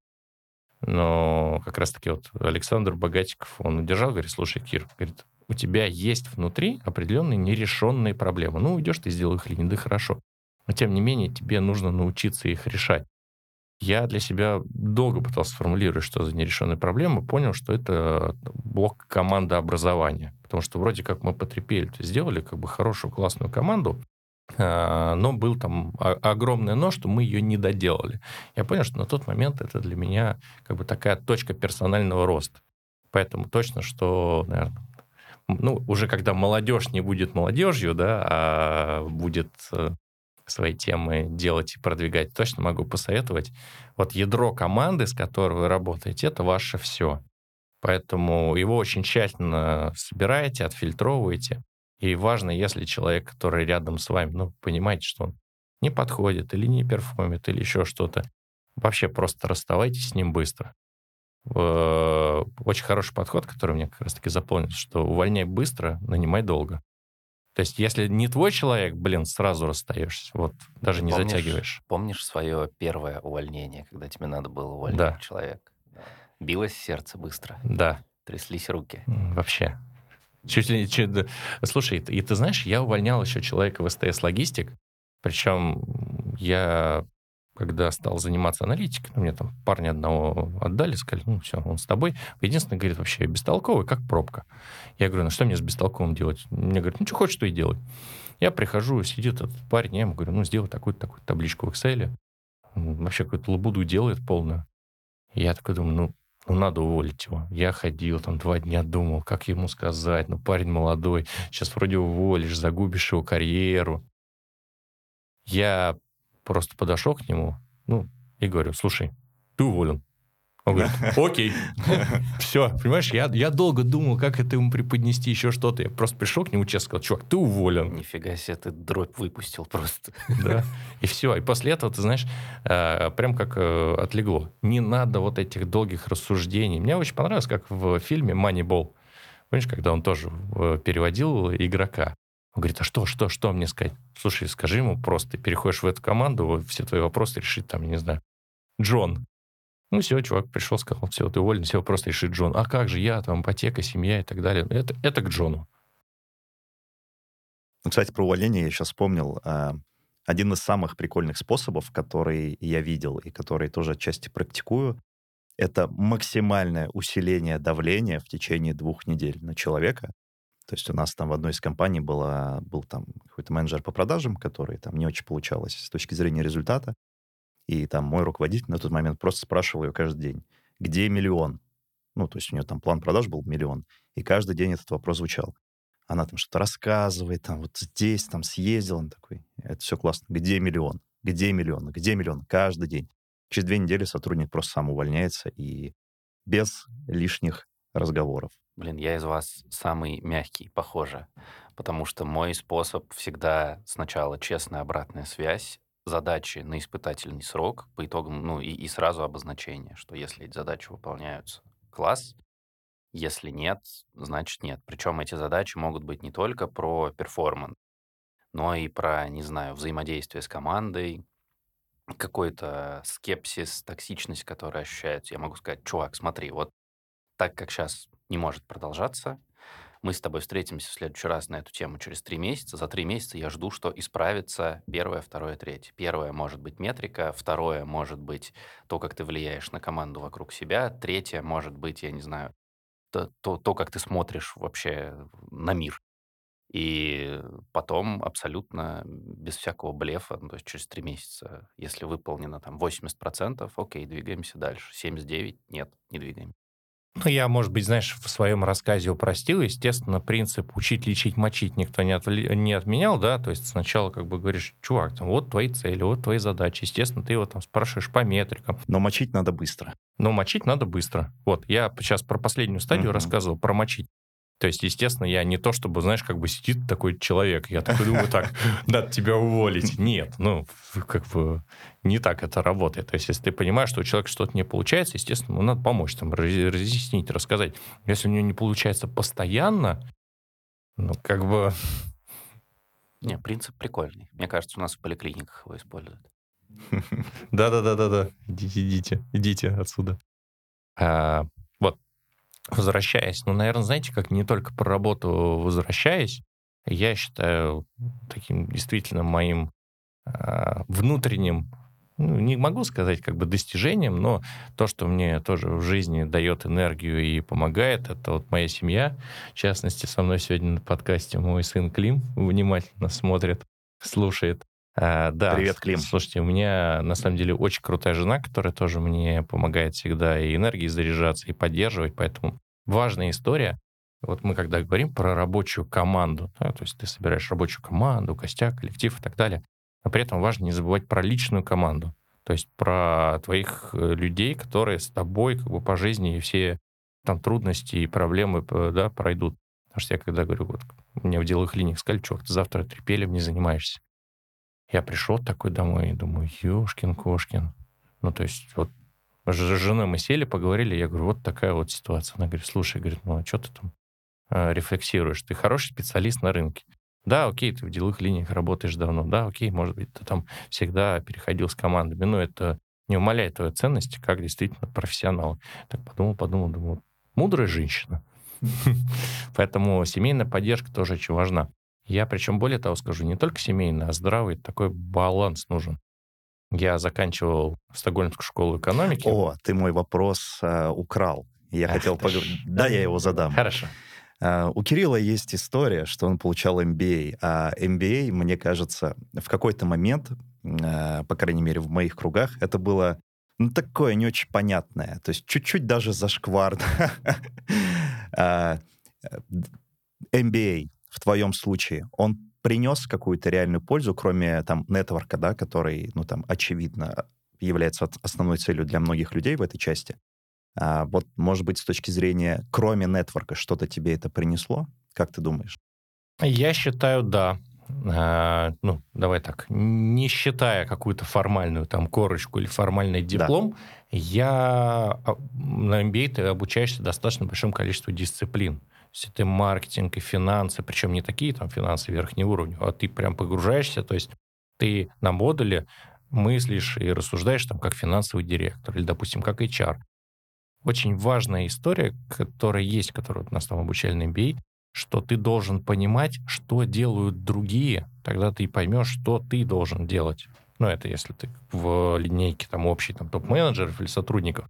Но как раз-таки вот Александр Богатиков, он удержал, говорит, слушай, Кир, говорит, у тебя есть внутри определенные нерешенные проблемы. Ну, уйдешь ты из деловых линий, да хорошо. Но тем не менее, тебе нужно научиться их решать. Я для себя долго пытался сформулировать, что за нерешенные проблемы, понял, что это блок командообразования. Потому что вроде как мы потрепели, сделали как бы хорошую, классную команду, А, но был там огромное но, что мы ее не доделали. Я понял, что на тот момент это для меня как бы такая точка персонального роста. Поэтому точно, что, наверное, ну, уже когда молодежь не будет молодежью, да, а будет э, свои темы делать и продвигать, точно могу посоветовать. Вот ядро команды, с которой вы работаете, это ваше все. Поэтому его очень тщательно собираете, отфильтровываете. И важно, если человек, который рядом с вами, ну, понимаете, что он не подходит или не перформит, или еще что-то, вообще просто расставайтесь с ним быстро. Очень хороший подход, который мне как раз-таки заполнился, что увольняй быстро, нанимай долго. То есть, если не твой человек, блин, сразу расстаешься. Вот, даже не помнишь, затягиваешь. Помнишь свое первое увольнение, когда тебе надо было увольнять да. человека? Билось сердце быстро. Да. Тряслись руки. Вообще. Чуть ли, чуть, слушай, и ты знаешь, я увольнял еще человека в СТС Логистик, причем я, когда стал заниматься аналитикой, ну, мне там парня одного отдали, сказали, ну, все, он с тобой. Единственное, говорит, вообще бестолковый, как пробка. Я говорю, ну, что мне с бестолковым делать? Мне говорят, ну, что хочешь, то и делай. Я прихожу, сидит этот парень, я ему говорю, ну, сделай такую-то такую табличку в Excel. Вообще какую-то лабуду делает полную. Я такой думаю, ну, ну, надо уволить его. Я ходил там два дня, думал, как ему сказать. Ну, парень молодой, сейчас вроде уволишь, загубишь его карьеру. Я просто подошел к нему, ну, и говорю, слушай, ты уволен. Он говорит, (laughs) окей. (laughs) Все, понимаешь, я, я долго думал, как это ему преподнести, еще что-то. Я просто пришел к нему, честно сказал, чувак, ты уволен. Нифига себе, ты дробь выпустил просто. (laughs) Да, и все. И после этого, ты знаешь, э, прям как э, отлегло. Не надо вот этих долгих рассуждений. Мне очень понравилось, как в фильме «Moneyball». Помнишь, когда он тоже э, переводил игрока. Он говорит, а что, что, что мне сказать? Слушай, скажи ему просто, ты переходишь в эту команду, все твои вопросы решит там, я не знаю, Джон. Ну, все, чувак пришел, сказал, все, ты уволен, все, просто решит Джон. А как же я, там, ипотека, семья и так далее. Это, это к Джону. Ну, кстати, про увольнение я сейчас вспомнил. А, один из самых прикольных способов, который я видел и который тоже отчасти практикую, это максимальное усиление давления в течение двух недель на человека. То есть у нас там в одной из компаний была, был там какой-то менеджер по продажам, который там не очень получалось с точки зрения результата. И там мой руководитель на тот момент просто спрашивал ее каждый день, где миллион? Ну, то есть у нее там план продаж был миллион. И каждый день этот вопрос звучал. Она там что-то рассказывает, там вот здесь, там съездил, он такой, это все классно. Где миллион? Где миллион? Где миллион? Каждый день. Через две недели сотрудник просто сам увольняется и без лишних разговоров. Блин, я из вас самый мягкий, похоже. Потому что мой способ всегда сначала честная обратная связь, задачи на испытательный срок по итогам, ну и, и сразу обозначение, что если эти задачи выполняются, класс, если нет, значит нет. Причем эти задачи могут быть не только про перформанс, но и про, не знаю, взаимодействие с командой, какой-то скепсис, токсичность, которая ощущается. Я могу сказать, чувак, смотри, вот так как сейчас не может продолжаться, мы с тобой встретимся в следующий раз на эту тему через три месяца. За три месяца я жду, что исправится первое, второе, третье. Первое может быть метрика, второе может быть то, как ты влияешь на команду вокруг себя, третье может быть, я не знаю, то, то, то как ты смотришь вообще на мир. И потом абсолютно без всякого блефа, ну, то есть через три месяца, если выполнено там 80%, окей, двигаемся дальше. 79% нет, не двигаемся. Ну, я, может быть, знаешь, в своем рассказе упростил. Естественно, принцип учить, лечить, мочить никто не, отвли... не отменял, да, то есть сначала как бы говоришь, чувак, там, вот твои цели, вот твои задачи. Естественно, ты его там спрашиваешь по метрикам. Но мочить надо быстро. Но мочить надо быстро. Вот, я сейчас про последнюю стадию uh-huh. рассказывал, про мочить. То есть, естественно, я не то, чтобы, знаешь, как бы сидит такой человек, я такой думаю, так, надо тебя уволить. Нет, ну, как бы не так это работает. То есть, если ты понимаешь, что у человека что-то не получается, естественно, ему надо помочь, там, разъяснить, рассказать. Если у него не получается постоянно, ну, как бы... (laughs) Не, принцип прикольный. Мне кажется, у нас в поликлиниках его используют. (laughs) Да-да-да-да-да. Идите, идите, идите отсюда. Возвращаясь, ну, наверное, знаете, как не только про работу возвращаясь, я считаю таким действительно моим э, внутренним, ну, не могу сказать как бы достижением, но то, что мне тоже в жизни дает энергию и помогает, это вот моя семья. В частности, со мной сегодня на подкасте мой сын Клим внимательно смотрит. слушает. А, да. Привет, Клим. Слушайте, у меня на самом деле очень крутая жена, которая тоже мне помогает всегда и энергией заряжаться, и поддерживать. Поэтому важная история. Вот мы когда говорим про рабочую команду, да, то есть ты собираешь рабочую команду, костяк, коллектив и так далее, но при этом важно не забывать про личную команду. То есть про твоих э, людей, которые с тобой как бы по жизни и все там трудности и проблемы да, пройдут. Потому что я когда говорю, вот мне в деловых линиях сказали, чувак, ты завтра трипелем не занимаешься. Я пришел такой домой и думаю, ёшкин кошкин. Ну, то есть вот с женой мы сели, поговорили, я говорю, вот такая вот ситуация. Она говорит, слушай, говорит, ну а что ты там э, рефлексируешь? Ты хороший специалист на рынке. Да, окей, ты в деловых линиях работаешь давно. Да, окей, может быть, ты там всегда переходил с командами. Но это не умаляет твою ценности как действительно профессионал. Так подумал, подумал, думал, мудрая женщина. (laughs) Поэтому семейная поддержка тоже очень важна. Я причем более того скажу, не только семейный, а здравый такой баланс нужен. Я заканчивал Стокгольмскую школу экономики. О, ты мой вопрос э, украл. Я Ах, хотел поговорить. Да, я его задам. Хорошо. Uh, у Кирилла есть история, что он получал MBA, а MBA, мне кажется, в какой-то момент, uh, по крайней мере, в моих кругах, это было ну, такое не очень понятное, то есть чуть-чуть даже зашкварно. (laughs) uh, MBA в твоем случае, он принес какую-то реальную пользу, кроме там нетворка, да, который, ну, там, очевидно, является основной целью для многих людей в этой части. А вот, может быть, с точки зрения, кроме нетворка, что-то тебе это принесло? Как ты думаешь? Я считаю, да. А, ну, давай так, не считая какую-то формальную там корочку или формальный диплом, да. я а, на MBA ты обучаешься достаточно большому количеству дисциплин. Есть это маркетинг и финансы, причем не такие там финансы верхнего уровня, а ты прям погружаешься, то есть ты на модуле мыслишь и рассуждаешь там как финансовый директор или, допустим, как HR очень важная история, которая есть, которую нас там обучали на MBA, что ты должен понимать, что делают другие, тогда ты поймешь, что ты должен делать. Ну, это если ты в линейке там общий там, топ-менеджеров или сотрудников.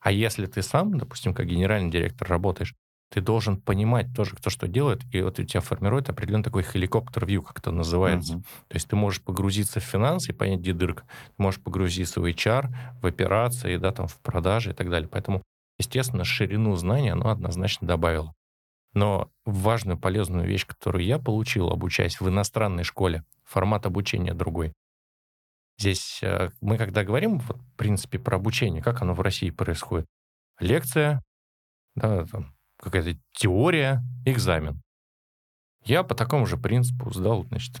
А если ты сам, допустим, как генеральный директор работаешь, ты должен понимать тоже, кто что делает, и вот у тебя формирует определенный такой хеликоптер-вью, как это называется. Mm-hmm. То есть ты можешь погрузиться в финансы и понять, где дырка. Ты можешь погрузиться в HR, в операции, да, там, в продажи и так далее. Поэтому Естественно, ширину знаний оно однозначно добавило. Но важную полезную вещь, которую я получил, обучаясь в иностранной школе, формат обучения другой. Здесь э, мы, когда говорим, вот, в принципе, про обучение, как оно в России происходит. Лекция, да, там, какая-то теория, экзамен. Я по такому же принципу сдал, значит,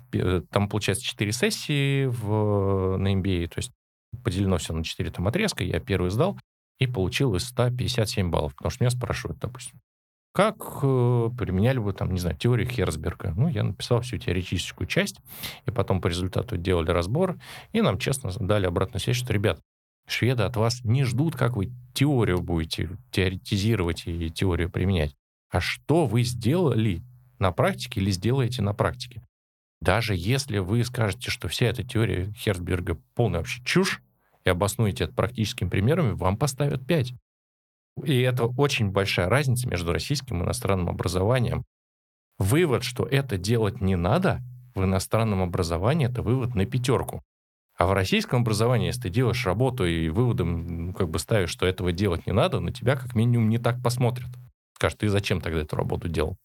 там, получается, 4 сессии в, на MBA, то есть поделено все на 4 там отрезка, я первый сдал, и получил из 157 баллов. Потому что меня спрашивают, допустим, как э, применяли бы, там, не знаю, теорию Херцберга? Ну, я написал всю теоретическую часть, и потом по результату делали разбор, и нам честно дали обратную связь, что, ребят, шведы от вас не ждут, как вы теорию будете теоретизировать и теорию применять, а что вы сделали на практике или сделаете на практике. Даже если вы скажете, что вся эта теория Херцберга полная вообще чушь, и обоснуете это практическими примерами, вам поставят 5. И это очень большая разница между российским и иностранным образованием. Вывод, что это делать не надо, в иностранном образовании это вывод на пятерку. А в российском образовании, если ты делаешь работу и выводом ну, как бы ставишь, что этого делать не надо, на тебя как минимум не так посмотрят. Скажут, ты зачем тогда эту работу делал?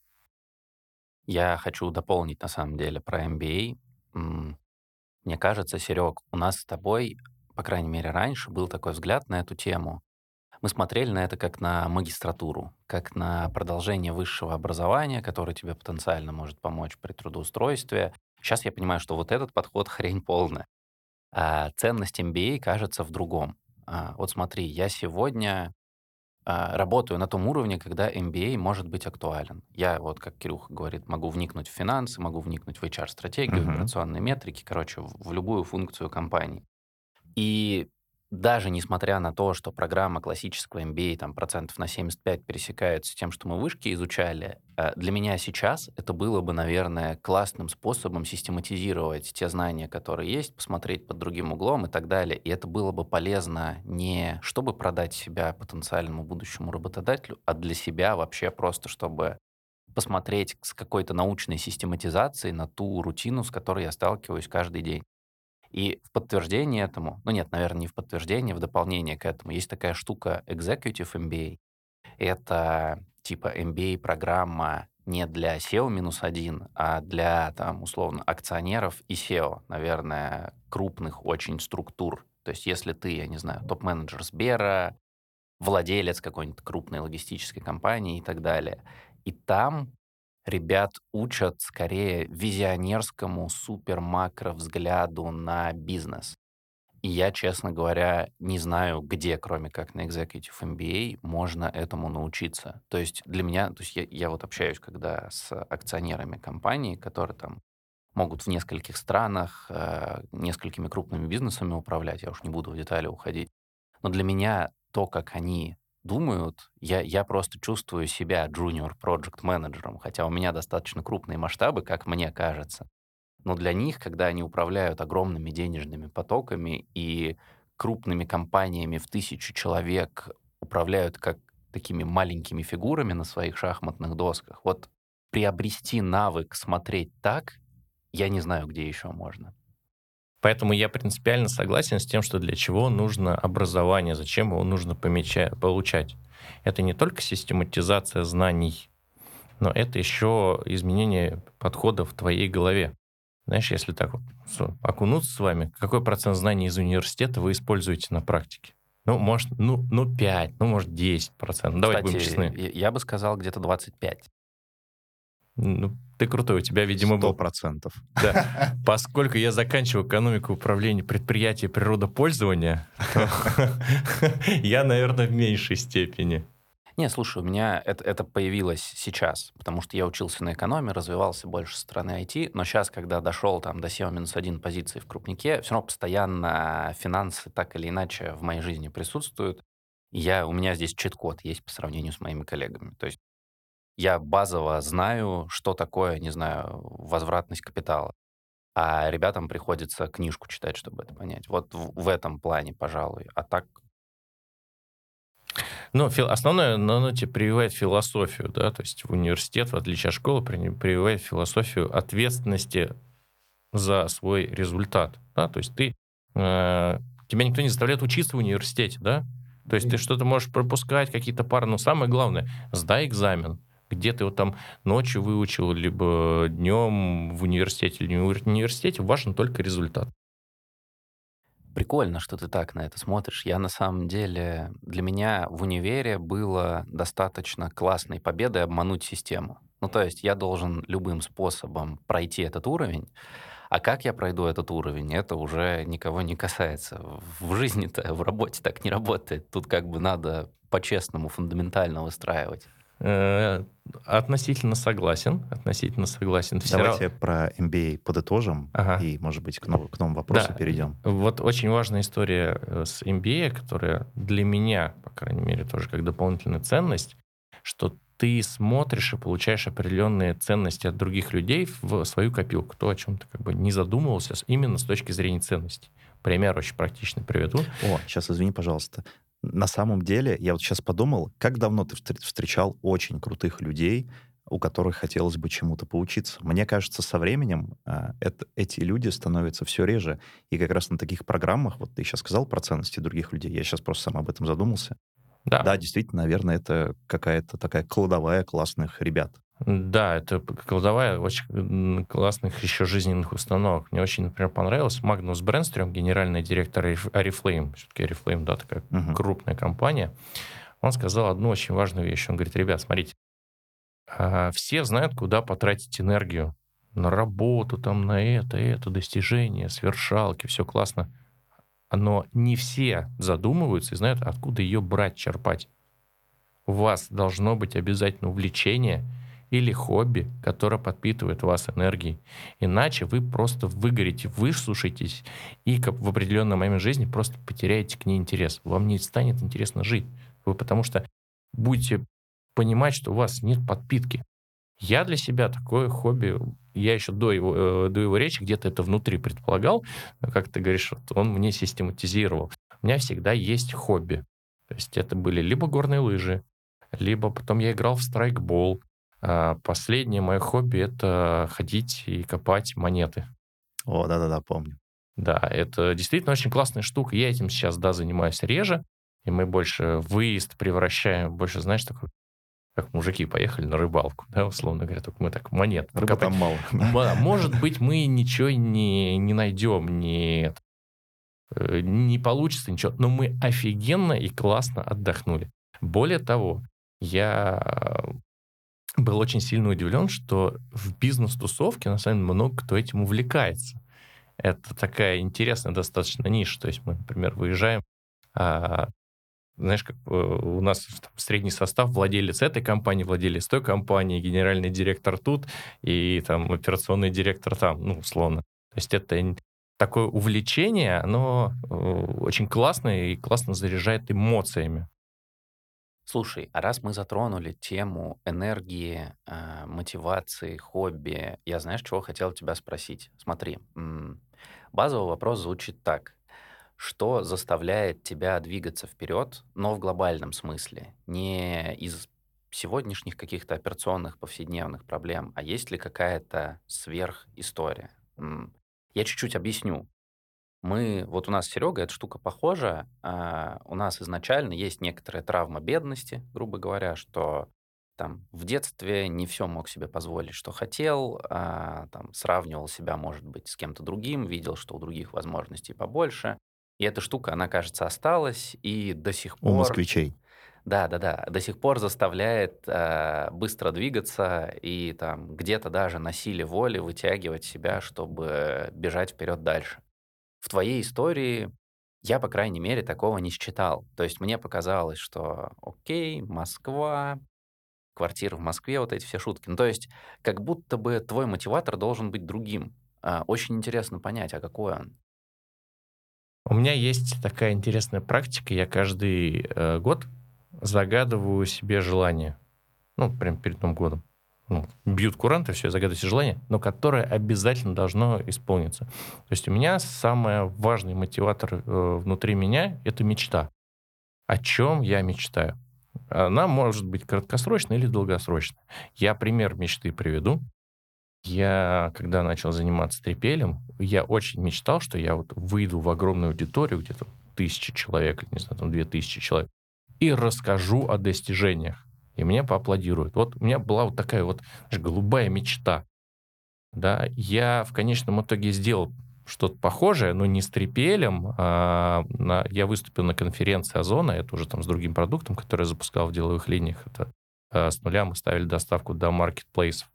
Я хочу дополнить на самом деле про MBA. Мне кажется, Серег, у нас с тобой по крайней мере, раньше был такой взгляд на эту тему. Мы смотрели на это как на магистратуру, как на продолжение высшего образования, которое тебе потенциально может помочь при трудоустройстве. Сейчас я понимаю, что вот этот подход (laughs) хрень полная. А ценность MBA кажется в другом. А, вот смотри, я сегодня а, работаю на том уровне, когда MBA может быть актуален. Я, вот как Кирюха говорит, могу вникнуть в финансы, могу вникнуть в HR-стратегию, uh-huh. операционные метрики, короче, в, в любую функцию компании. И даже несмотря на то, что программа классического MBA там, процентов на 75 пересекается с тем, что мы вышки изучали, э, для меня сейчас это было бы, наверное, классным способом систематизировать те знания, которые есть, посмотреть под другим углом и так далее. И это было бы полезно не чтобы продать себя потенциальному будущему работодателю, а для себя вообще просто, чтобы посмотреть с какой-то научной систематизацией на ту рутину, с которой я сталкиваюсь каждый день. И в подтверждение этому, ну нет, наверное, не в подтверждение, в дополнение к этому, есть такая штука Executive MBA. Это типа MBA-программа не для SEO-1, а для, там, условно, акционеров и SEO, наверное, крупных очень структур. То есть если ты, я не знаю, топ-менеджер Сбера, владелец какой-нибудь крупной логистической компании и так далее. И там ребят учат скорее визионерскому супер-макро взгляду на бизнес. И я, честно говоря, не знаю, где, кроме как на Executive MBA, можно этому научиться. То есть для меня, то есть я, я вот общаюсь когда с акционерами компании, которые там могут в нескольких странах э, несколькими крупными бизнесами управлять, я уж не буду в детали уходить. Но для меня то, как они думают, я, я просто чувствую себя junior project менеджером, хотя у меня достаточно крупные масштабы, как мне кажется. Но для них, когда они управляют огромными денежными потоками и крупными компаниями в тысячу человек управляют как такими маленькими фигурами на своих шахматных досках, вот приобрести навык смотреть так, я не знаю, где еще можно. Поэтому я принципиально согласен с тем, что для чего нужно образование, зачем его нужно помечать, получать. Это не только систематизация знаний, но это еще изменение подхода в твоей голове. Знаешь, если так вот окунуться с вами, какой процент знаний из университета вы используете на практике? Ну, может, ну, ну 5, ну, может, 10 процентов. Давайте будем честны. Я бы сказал где-то 25. Ну, ты крутой, у тебя, видимо, Сто процентов. Да. (laughs) Поскольку я заканчиваю экономику управления предприятий природопользования, (laughs) я, наверное, в меньшей степени. Не, слушай, у меня это, это появилось сейчас, потому что я учился на экономе, развивался больше со стороны IT, но сейчас, когда дошел там до SEO-1 позиции в крупнике, все равно постоянно финансы так или иначе в моей жизни присутствуют. Я, у меня здесь чит-код есть по сравнению с моими коллегами. То есть я базово знаю, что такое, не знаю, возвратность капитала. А ребятам приходится книжку читать, чтобы это понять. Вот в, в этом плане, пожалуй. А так... Ну, основное, ну, оно тебе прививает философию, да, то есть в университет, в отличие от школы, прививает философию ответственности за свой результат, да, то есть ты, э, тебя никто не заставляет учиться в университете, да, то есть ты что-то можешь пропускать, какие-то пары, но самое главное, сдай экзамен, где ты его там ночью выучил, либо днем в университете или не в университете, важен только результат. Прикольно, что ты так на это смотришь. Я на самом деле, для меня в универе было достаточно классной победой обмануть систему. Ну, то есть я должен любым способом пройти этот уровень, а как я пройду этот уровень, это уже никого не касается. В жизни-то, в работе так не работает. Тут как бы надо по-честному, фундаментально выстраивать. Э, относительно согласен, относительно согласен. Все Давайте равно... про MBA подытожим ага. и, может быть, к, новому, к новому вопросу да. перейдем. Вот очень важная история э, с MBA, которая для меня, по крайней мере, тоже как дополнительная ценность, что ты смотришь и получаешь определенные ценности от других людей в свою копилку, то, о чем ты как бы не задумывался, именно с точки зрения ценностей. Пример очень практичный приведу. О, сейчас извини, пожалуйста на самом деле, я вот сейчас подумал, как давно ты встречал очень крутых людей, у которых хотелось бы чему-то поучиться. Мне кажется, со временем э, это, эти люди становятся все реже. И как раз на таких программах, вот ты сейчас сказал про ценности других людей, я сейчас просто сам об этом задумался. Да, да действительно, наверное, это какая-то такая кладовая классных ребят. Да, это кладовая очень классных еще жизненных установок. Мне очень, например, понравилось Магнус Бренстрем, генеральный директор Арифлейм, все-таки Арифлейм, да, такая uh-huh. крупная компания, он сказал одну очень важную вещь. Он говорит, ребят, смотрите, а, все знают, куда потратить энергию. На работу, там, на это, это, достижение, свершалки, все классно. Но не все задумываются и знают, откуда ее брать, черпать. У вас должно быть обязательно увлечение – или хобби, которое подпитывает вас энергией. Иначе вы просто выгорите, выслушаетесь и в определенный момент жизни просто потеряете к ней интерес. Вам не станет интересно жить. Вы потому что будете понимать, что у вас нет подпитки. Я для себя такое хобби, я еще до его, э, до его речи где-то это внутри предполагал, как ты говоришь, вот он мне систематизировал. У меня всегда есть хобби. То есть это были либо горные лыжи, либо потом я играл в страйкбол, последнее мое хобби — это ходить и копать монеты. О, да-да-да, помню. Да, это действительно очень классная штука. Я этим сейчас, да, занимаюсь реже, и мы больше выезд превращаем, больше, знаешь, такой, как мужики поехали на рыбалку, да, условно говоря, только мы так монет. Рыбы там мало. (laughs) Да, Может быть, мы ничего не, не найдем, не, э, не получится ничего, но мы офигенно и классно отдохнули. Более того, я был очень сильно удивлен, что в бизнес-тусовке на самом деле много кто этим увлекается. Это такая интересная достаточно ниша. То есть мы, например, выезжаем, а, знаешь, как э, у нас там, средний состав, владелец этой компании, владелец той компании, генеральный директор тут и там операционный директор там, ну, условно. То есть это такое увлечение, оно э, очень классное и классно заряжает эмоциями. Слушай, а раз мы затронули тему энергии, э, мотивации, хобби, я знаешь, чего хотел тебя спросить? Смотри, базовый вопрос звучит так. Что заставляет тебя двигаться вперед, но в глобальном смысле, не из сегодняшних каких-то операционных повседневных проблем, а есть ли какая-то сверхистория? Я чуть-чуть объясню. Мы, вот у нас с Серегой эта штука похожа. А, у нас изначально есть некоторая травма бедности, грубо говоря, что там в детстве не все мог себе позволить, что хотел, а, там сравнивал себя, может быть, с кем-то другим, видел, что у других возможностей побольше. И эта штука, она, кажется, осталась и до сих пор... У москвичей. Да, да, да. До сих пор заставляет э, быстро двигаться и там где-то даже на силе воли вытягивать себя, чтобы бежать вперед дальше. В твоей истории я, по крайней мере, такого не считал. То есть мне показалось, что окей, Москва, квартира в Москве, вот эти все шутки. Ну, то есть как будто бы твой мотиватор должен быть другим. А, очень интересно понять, а какой он. У меня есть такая интересная практика. Я каждый э, год загадываю себе желание. Ну, прям перед Новым годом ну, бьют куранты, все, загадывайте желание, но которое обязательно должно исполниться. То есть у меня самый важный мотиватор э, внутри меня — это мечта. О чем я мечтаю? Она может быть краткосрочной или долгосрочной. Я пример мечты приведу. Я, когда начал заниматься трепелем, я очень мечтал, что я вот выйду в огромную аудиторию, где-то тысячи человек, не знаю, там две тысячи человек, и расскажу о достижениях и мне поаплодируют. Вот у меня была вот такая вот знаешь, голубая мечта. Да, я в конечном итоге сделал что-то похожее, но не с трипелем. А на, я выступил на конференции Озона, это уже там с другим продуктом, который я запускал в деловых линиях. Это а, с нуля мы ставили доставку до маркетплейсов.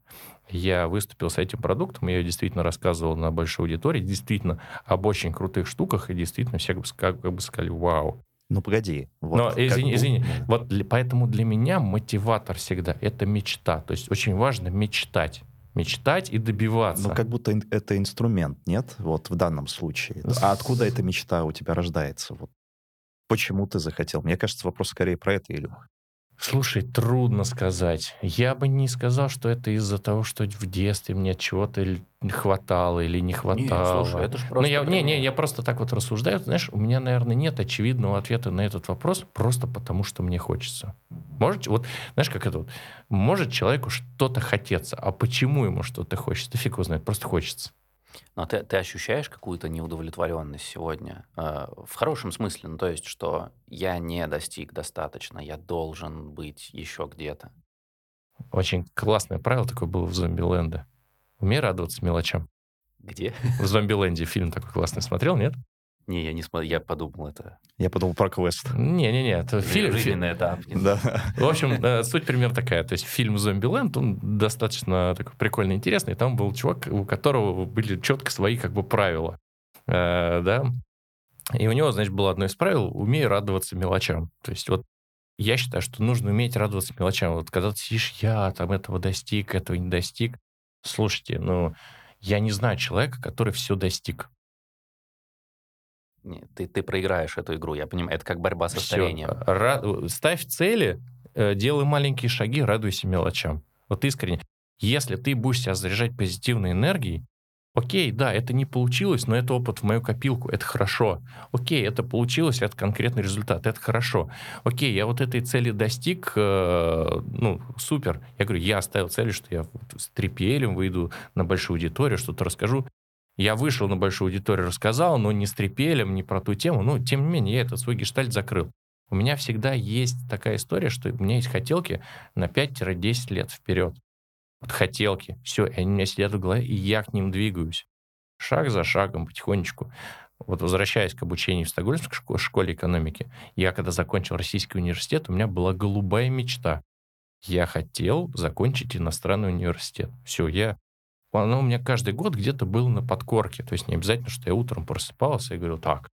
Я выступил с этим продуктом, я действительно рассказывал на большой аудитории, действительно об очень крутых штуках, и действительно все как бы сказали, вау, ну, погоди. Вот, Но, извини, извини. Вот поэтому для меня мотиватор всегда — это мечта. То есть очень важно мечтать мечтать и добиваться. Ну, как будто это инструмент, нет? Вот в данном случае. А откуда эта мечта у тебя рождается? Вот почему ты захотел? Мне кажется, вопрос скорее про это, Илюх. Слушай, трудно сказать. Я бы не сказал, что это из-за того, что в детстве мне чего-то хватало или не хватало. Не, слушай, это же просто... Ну, я, не, не, я просто так вот рассуждаю. Знаешь, у меня, наверное, нет очевидного ответа на этот вопрос просто потому, что мне хочется. Может, вот, знаешь, как это вот, может человеку что-то хотеться, а почему ему что-то хочется? Да фиг его знает, просто хочется. Но ты, ты ощущаешь какую-то неудовлетворенность сегодня? Э, в хорошем смысле, ну то есть, что я не достиг достаточно, я должен быть еще где-то. Очень классное правило такое было в «Зомби-ленде». Умей радоваться мелочам. Где? В «Зомби-ленде» фильм такой классный смотрел, нет? Не, я не смотрел, я подумал это. Я подумал про квест. Не-не-не, это фильм... Жизненный этап. Да. (laughs) В общем, э, суть примерно такая. То есть фильм «Зомбиленд», он достаточно такой прикольно интересный. Там был чувак, у которого были четко свои как бы правила. Э, да. И у него, значит, было одно из правил «умей радоваться мелочам». То есть вот я считаю, что нужно уметь радоваться мелочам. Вот когда ты сидишь, я там этого достиг, этого не достиг. Слушайте, ну, я не знаю человека, который все достиг. Нет, ты, ты проиграешь эту игру, я понимаю. Это как борьба со старением. Ра- ставь цели, э, делай маленькие шаги, радуйся мелочам. Вот искренне. Если ты будешь себя заряжать позитивной энергией, Окей, да, это не получилось, но это опыт в мою копилку, это хорошо. Окей, это получилось, это конкретный результат, это хорошо. Окей, я вот этой цели достиг, э, ну, супер. Я говорю, я оставил цель, что я вот с трепелем выйду на большую аудиторию, что-то расскажу. Я вышел на большую аудиторию, рассказал, но не с трепелем, не про ту тему, но тем не менее я этот свой гештальт закрыл. У меня всегда есть такая история, что у меня есть хотелки на 5-10 лет вперед. Вот хотелки. Все, и они у меня сидят в голове, и я к ним двигаюсь. Шаг за шагом, потихонечку. Вот возвращаясь к обучению в Стокгольмской школе экономики, я когда закончил Российский университет, у меня была голубая мечта. Я хотел закончить иностранный университет. Все, я оно у меня каждый год где-то было на подкорке. То есть не обязательно, что я утром просыпался и говорил, так,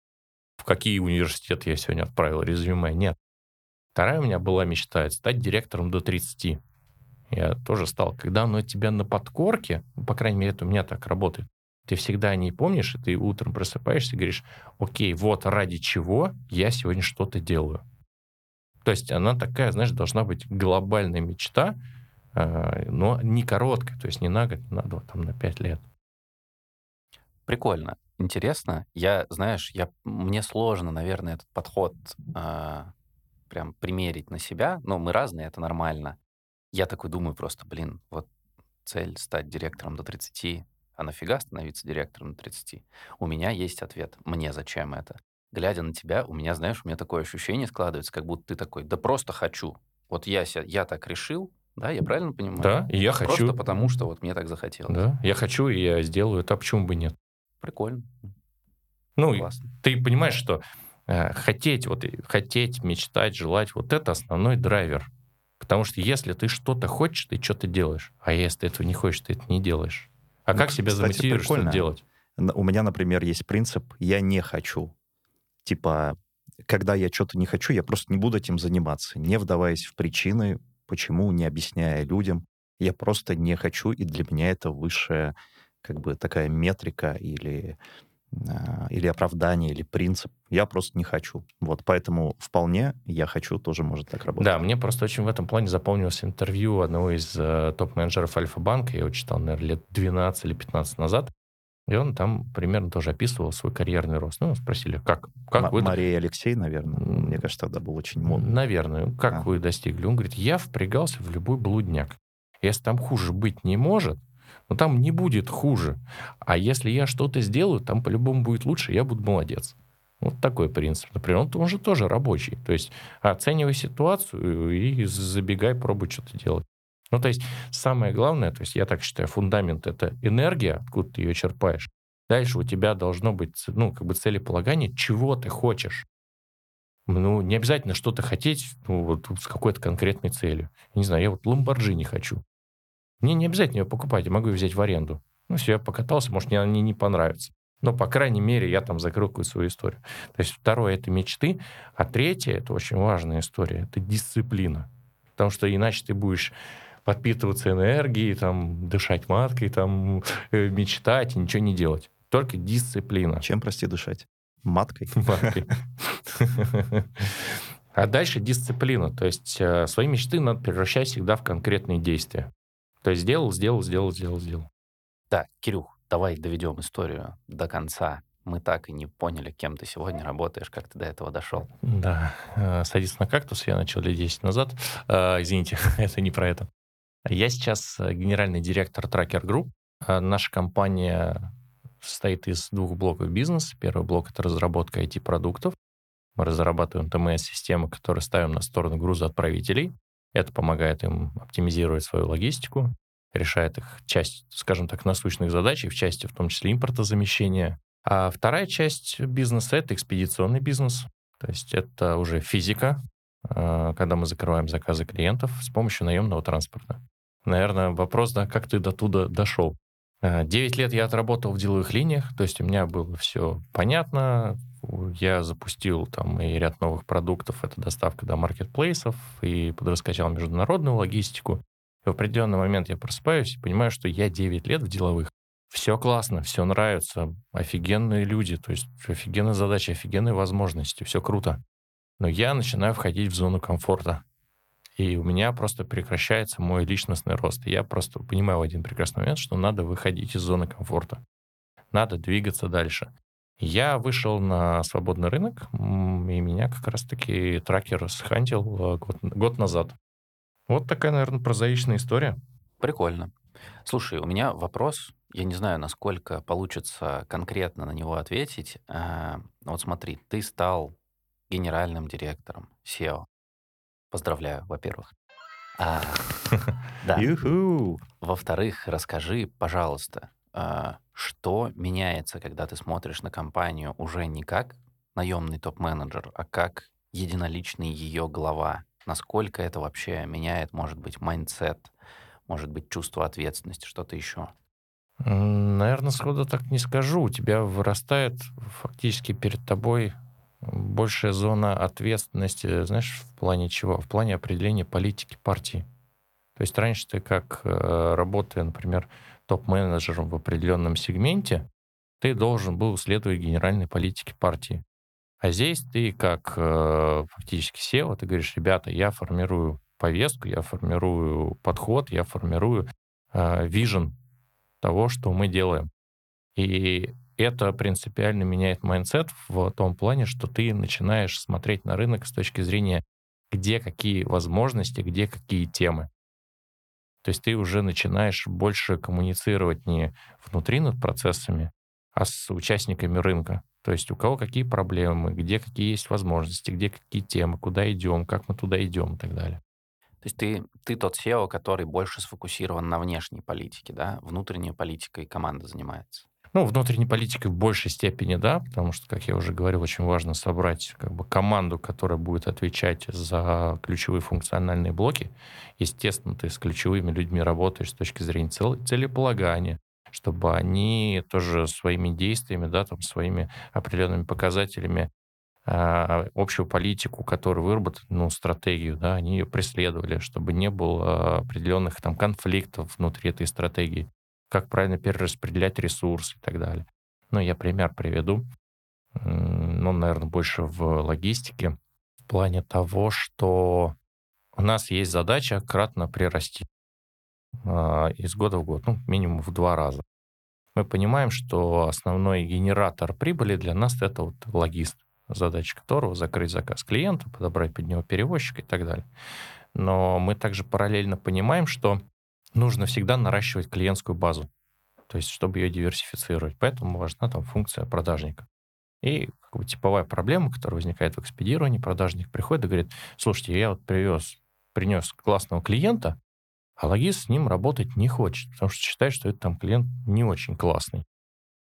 в какие университеты я сегодня отправил резюме? Нет. Вторая у меня была мечта — стать директором до 30 я тоже стал, когда оно тебя на подкорке, ну, по крайней мере, это у меня так работает, ты всегда не помнишь, и ты утром просыпаешься и говоришь, окей, вот ради чего я сегодня что-то делаю. То есть она такая, знаешь, должна быть глобальная мечта, но не короткая, то есть не на год, не на два, там на пять лет. Прикольно, интересно. Я, знаешь, я, мне сложно, наверное, этот подход э, прям примерить на себя. Но мы разные, это нормально. Я такой думаю просто, блин, вот цель стать директором до 30, а нафига становиться директором до 30? У меня есть ответ, мне зачем это? Глядя на тебя, у меня, знаешь, у меня такое ощущение складывается, как будто ты такой, да просто хочу. Вот я, я так решил, да, я правильно понимаю? Да, и я просто хочу. Просто потому, что вот мне так захотелось. Да, я хочу, и я сделаю это, а почему бы нет? Прикольно. Ну, Классно. ты понимаешь, что э, хотеть, вот, хотеть, мечтать, желать, вот это основной драйвер Потому что если ты что-то хочешь, ты что-то делаешь. А если ты этого не хочешь, ты это не делаешь. А ну, как себя кстати, замотивируешь что-то делать? У меня, например, есть принцип «я не хочу». Типа, когда я что-то не хочу, я просто не буду этим заниматься, не вдаваясь в причины, почему, не объясняя людям. Я просто не хочу, и для меня это высшая как бы такая метрика или а, или оправдание, или принцип. Я просто не хочу. Вот, поэтому вполне я хочу тоже может так работать. Да, мне просто очень в этом плане запомнилось интервью одного из э, топ-менеджеров Альфа-банка, я его читал, наверное, лет 12 или 15 назад, и он там примерно тоже описывал свой карьерный рост. Ну, спросили, как, как М- вы... Мария Алексей, наверное. Мне кажется, тогда был очень модный. Наверное. Как а. вы достигли? Он говорит, я впрягался в любой блудняк. Если там хуже быть не может, но там не будет хуже. А если я что-то сделаю, там по-любому будет лучше, я буду молодец. Вот такой принцип. Например, он, он же тоже рабочий. То есть оценивай ситуацию и забегай, пробуй что-то делать. Ну, то есть самое главное, то есть я так считаю, фундамент — это энергия, откуда ты ее черпаешь. Дальше у тебя должно быть, ну, как бы целеполагание, чего ты хочешь. Ну, не обязательно что-то хотеть ну, вот, с какой-то конкретной целью. Не знаю, я вот Ламборджини хочу. Мне не обязательно ее покупать, я могу ее взять в аренду. Ну, все, я покатался, может, мне она не, не понравится. Но, по крайней мере, я там закрыл какую-то свою историю. То есть второе — это мечты, а третье — это очень важная история, это дисциплина. Потому что иначе ты будешь подпитываться энергией, там, дышать маткой, там, э, мечтать и ничего не делать. Только дисциплина. Чем, прости, дышать? Маткой? (laughs) Маткой. А дальше дисциплина. То есть э, свои мечты надо превращать всегда в конкретные действия. То есть сделал, сделал, сделал, сделал, сделал. Так, Кирюх, давай доведем историю до конца. Мы так и не поняли, кем ты сегодня работаешь, как ты до этого дошел. Да, э, садиться на кактус я начал лет 10 назад. Извините, (laughs) это не про это. Я сейчас э, генеральный директор Tracker Group. Наша компания состоит из двух блоков бизнеса. Первый блок — это разработка IT-продуктов. Мы разрабатываем ТМС-системы, которые ставим на сторону грузоотправителей. Это помогает им оптимизировать свою логистику, решает их часть, скажем так, насущных задач, и в части в том числе импортозамещения. А вторая часть бизнеса — это экспедиционный бизнес. То есть это уже физика, когда мы закрываем заказы клиентов с помощью наемного транспорта. Наверное, вопрос, да, как ты до туда дошел? А, девять лет я отработал в деловых линиях, то есть у меня было все понятно, я запустил там и ряд новых продуктов, это доставка до маркетплейсов, и подраскачал международную логистику. И в определенный момент я просыпаюсь и понимаю, что я 9 лет в деловых. Все классно, все нравится, офигенные люди, то есть офигенная задача, офигенные возможности, все круто. Но я начинаю входить в зону комфорта. И у меня просто прекращается мой личностный рост. И я просто понимаю в один прекрасный момент, что надо выходить из зоны комфорта. надо двигаться дальше. Я вышел на свободный рынок, и меня как раз-таки тракер схантил э, год, год назад. Вот такая, наверное, прозаичная история. Прикольно. Слушай, у меня вопрос, я не знаю, насколько получится конкретно на него ответить. А, вот смотри, ты стал генеральным директором SEO. Поздравляю, во-первых. А, (laughs) да. Во-вторых, расскажи, пожалуйста, а, что меняется, когда ты смотришь на компанию уже не как наемный топ-менеджер, а как единоличный ее глава? Насколько это вообще меняет, может быть, mindset, может быть, чувство ответственности, что-то еще? Наверное, сходу так не скажу. У тебя вырастает фактически перед тобой большая зона ответственности, знаешь, в плане чего? В плане определения политики партии. То есть раньше ты как э, работая, например, топ-менеджером в определенном сегменте, ты должен был следовать генеральной политике партии. А здесь ты как э, фактически CEO, ты говоришь, ребята, я формирую повестку, я формирую подход, я формирую vision э, того, что мы делаем. И это принципиально меняет mindset в том плане, что ты начинаешь смотреть на рынок с точки зрения, где какие возможности, где какие темы. То есть ты уже начинаешь больше коммуницировать не внутри над процессами, а с участниками рынка. То есть у кого какие проблемы, где какие есть возможности, где какие темы, куда идем, как мы туда идем и так далее. То есть ты, ты тот SEO, который больше сфокусирован на внешней политике, да? Внутренняя политика и команда занимается. Ну, внутренней политикой в большей степени, да, потому что, как я уже говорил, очень важно собрать как бы команду, которая будет отвечать за ключевые функциональные блоки. Естественно, ты с ключевыми людьми работаешь с точки зрения цел- целеполагания, чтобы они тоже своими действиями, да, там, своими определенными показателями э, общую политику, которую выработали, ну, стратегию, да, они ее преследовали, чтобы не было определенных там конфликтов внутри этой стратегии как правильно перераспределять ресурсы и так далее. Ну, я пример приведу. Ну, наверное, больше в логистике. В плане того, что у нас есть задача кратно прирасти э, из года в год, ну, минимум в два раза. Мы понимаем, что основной генератор прибыли для нас это вот логист, задача которого закрыть заказ клиента, подобрать под него перевозчика и так далее. Но мы также параллельно понимаем, что нужно всегда наращивать клиентскую базу, то есть чтобы ее диверсифицировать. Поэтому важна там функция продажника. И как бы, типовая проблема, которая возникает в экспедировании, продажник приходит и говорит, слушайте, я вот привез, принес классного клиента, а логист с ним работать не хочет, потому что считает, что этот там клиент не очень классный.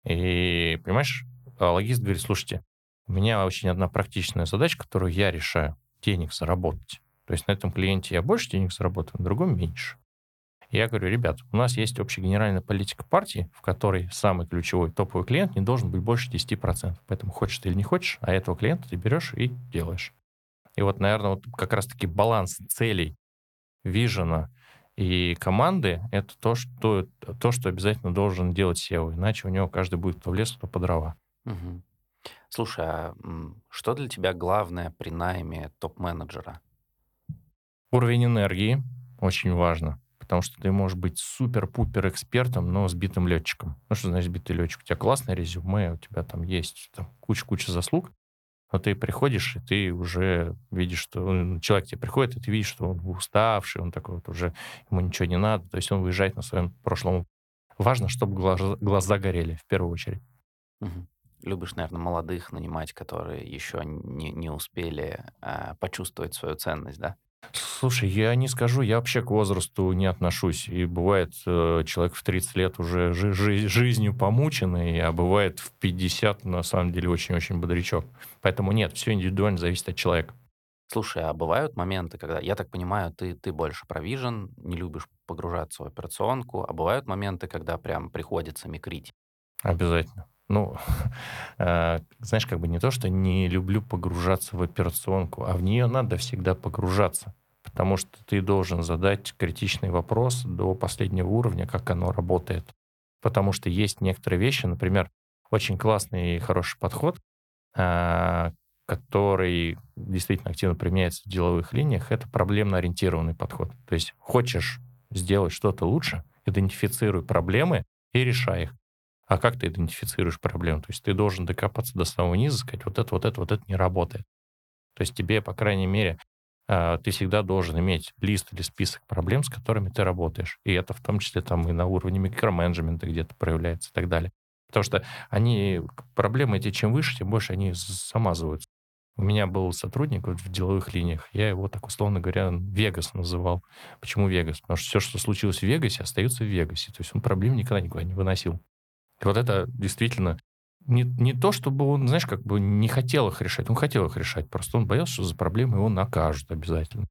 И, понимаешь, а логист говорит, слушайте, у меня очень одна практичная задача, которую я решаю, денег заработать. То есть на этом клиенте я больше денег заработаю, на другом меньше. Я говорю, ребят, у нас есть общая генеральная политика партии, в которой самый ключевой топовый клиент не должен быть больше 10%. Поэтому хочешь ты или не хочешь, а этого клиента ты берешь и делаешь. И вот, наверное, вот как раз-таки баланс целей, вижена и команды — это то, что, то, что обязательно должен делать SEO, иначе у него каждый будет то в лес, то по дрова. Угу. Слушай, а что для тебя главное при найме топ-менеджера? Уровень энергии очень важно потому что ты можешь быть супер-пупер экспертом, но сбитым летчиком. Ну, что значит сбитый летчик? У тебя классное резюме, у тебя там есть куча-куча заслуг, но ты приходишь, и ты уже видишь, что человек тебе приходит, и ты видишь, что он уставший, он такой вот уже, ему ничего не надо, то есть он выезжает на своем прошлом. Важно, чтобы глаза, глаза горели в первую очередь. Угу. Любишь, наверное, молодых нанимать, которые еще не, не успели а, почувствовать свою ценность, да? Слушай, я не скажу, я вообще к возрасту не отношусь. И бывает, э, человек в 30 лет уже жи- жи- жизнью помученный, а бывает в 50, на самом деле, очень-очень бодрячок. Поэтому нет, все индивидуально зависит от человека. Слушай, а бывают моменты, когда, я так понимаю, ты, ты больше провижен, не любишь погружаться в операционку, а бывают моменты, когда прям приходится микрить? Обязательно. Ну, (laughs) э, знаешь, как бы не то, что не люблю погружаться в операционку, а в нее надо всегда погружаться, потому что ты должен задать критичный вопрос до последнего уровня, как оно работает. Потому что есть некоторые вещи, например, очень классный и хороший подход, э, который действительно активно применяется в деловых линиях, это проблемно-ориентированный подход. То есть хочешь сделать что-то лучше, идентифицируй проблемы и решай их. А как ты идентифицируешь проблему? То есть ты должен докопаться до самого низа, сказать, вот это, вот это, вот это не работает. То есть тебе, по крайней мере, а, ты всегда должен иметь лист или список проблем, с которыми ты работаешь. И это в том числе там и на уровне микроменеджмента где-то проявляется и так далее. Потому что они, проблемы эти, чем выше, тем больше они замазываются. У меня был сотрудник вот в деловых линиях, я его так условно говоря Вегас называл. Почему Вегас? Потому что все, что случилось в Вегасе, остается в Вегасе. То есть он проблем никогда никуда не выносил. И вот это действительно не, не то, чтобы он, знаешь, как бы не хотел их решать. Он хотел их решать, просто он боялся, что за проблемы его накажут обязательно.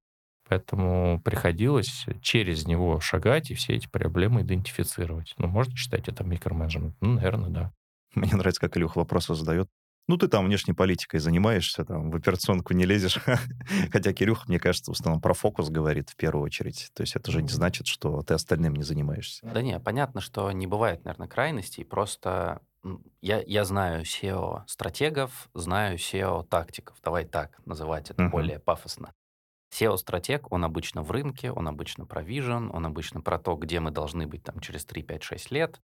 Поэтому приходилось через него шагать и все эти проблемы идентифицировать. Ну, можно считать это микроменеджмент? Ну, наверное, да. Мне нравится, как Илюха вопросы задает. Ну, ты там внешней политикой занимаешься, там, в операционку не лезешь. (laughs) Хотя Кирюха, мне кажется, в основном про фокус говорит в первую очередь. То есть это же не значит, что ты остальным не занимаешься. Да не, понятно, что не бывает, наверное, крайностей. Просто я, я знаю SEO-стратегов, знаю SEO-тактиков. Давай так называть это uh-huh. более пафосно. SEO-стратег, он обычно в рынке, он обычно про vision, он обычно про то, где мы должны быть там через 3, 5, 6 лет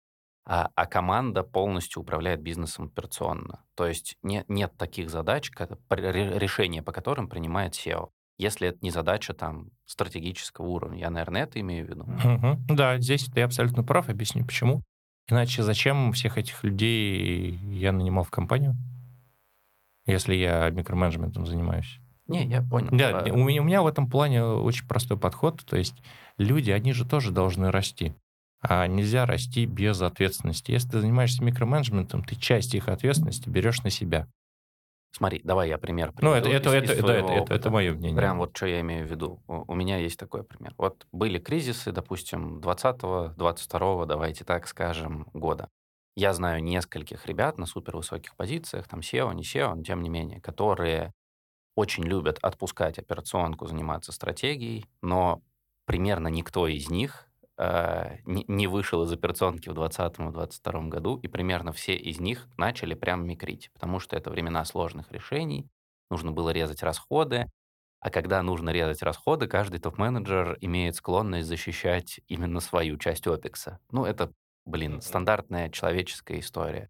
а, а команда полностью управляет бизнесом операционно. То есть не, нет таких задач, как, решения по которым принимает SEO. Если это не задача там стратегического уровня. Я, наверное, это имею в виду. Угу. Да, здесь ты абсолютно прав. Объясню, почему. Иначе зачем всех этих людей я нанимал в компанию, если я микроменеджментом занимаюсь? Не, я понял. Да, у меня, у меня в этом плане очень простой подход. То есть люди, они же тоже должны расти. А нельзя расти без ответственности. Если ты занимаешься микроменеджментом, ты часть их ответственности берешь на себя. Смотри, давай я пример приведу. Ну, это, это, из, это, из да, это, это, это мое мнение. Прям вот что я имею в виду. У, у меня есть такой пример. Вот были кризисы, допустим, 20-го, 22-го, давайте так скажем, года. Я знаю нескольких ребят на супервысоких позициях, там SEO, не SEO, но тем не менее, которые очень любят отпускать операционку, заниматься стратегией, но примерно никто из них не вышел из операционки в 2020-2022 году, и примерно все из них начали прям микрить, потому что это времена сложных решений, нужно было резать расходы, а когда нужно резать расходы, каждый топ-менеджер имеет склонность защищать именно свою часть опекса. Ну, это, блин, стандартная человеческая история.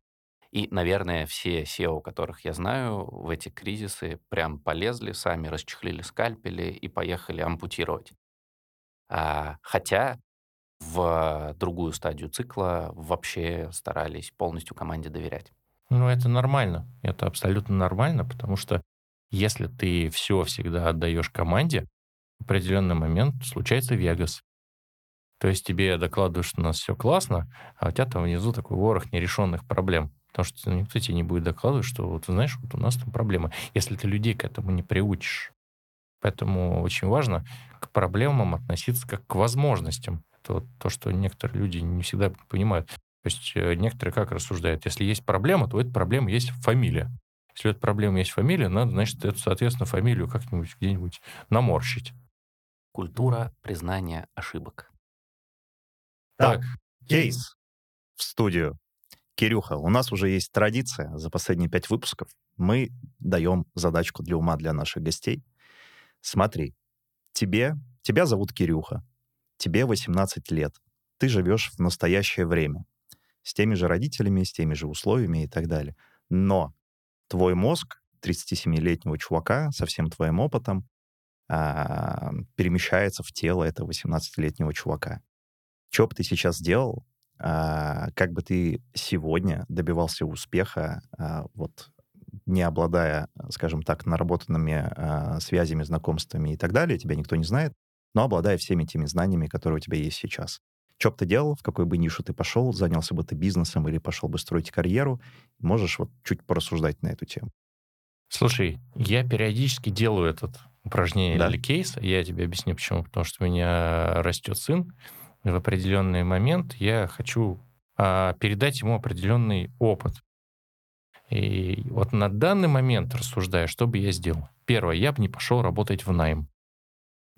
И, наверное, все SEO, которых я знаю, в эти кризисы прям полезли, сами расчехлили скальпели и поехали ампутировать. А, хотя в другую стадию цикла вообще старались полностью команде доверять. Ну, это нормально. Это абсолютно нормально, потому что если ты все всегда отдаешь команде, в определенный момент случается Вегас. То есть тебе докладывают, что у нас все классно, а у тебя там внизу такой ворох нерешенных проблем. Потому что никто тебе не будет докладывать, что вот, знаешь, вот у нас там проблемы. Если ты людей к этому не приучишь. Поэтому очень важно к проблемам относиться как к возможностям. Вот то, что некоторые люди не всегда понимают. То есть э, некоторые как рассуждают, если есть проблема, то эта проблема есть фамилия. Если эта проблема есть фамилия, надо, значит, эту, соответственно, фамилию как-нибудь где-нибудь наморщить. Культура признания ошибок. Так, кейс в студию. Кирюха, у нас уже есть традиция за последние пять выпусков. Мы даем задачку для ума для наших гостей. Смотри, тебе, тебя зовут Кирюха, тебе 18 лет, ты живешь в настоящее время, с теми же родителями, с теми же условиями и так далее. Но твой мозг 37-летнего чувака со всем твоим опытом а, перемещается в тело этого 18-летнего чувака. Что бы ты сейчас сделал, а, как бы ты сегодня добивался успеха, а, вот не обладая, скажем так, наработанными а, связями, знакомствами и так далее, тебя никто не знает, но обладая всеми теми знаниями, которые у тебя есть сейчас. Что бы ты делал, в какой бы нишу ты пошел, занялся бы ты бизнесом или пошел бы строить карьеру, можешь вот чуть порассуждать на эту тему. Слушай, я периодически делаю этот упражнение да? или кейс. Я тебе объясню, почему. Потому что у меня растет сын, и в определенный момент я хочу а, передать ему определенный опыт. И вот на данный момент, рассуждая, что бы я сделал? Первое, я бы не пошел работать в найм.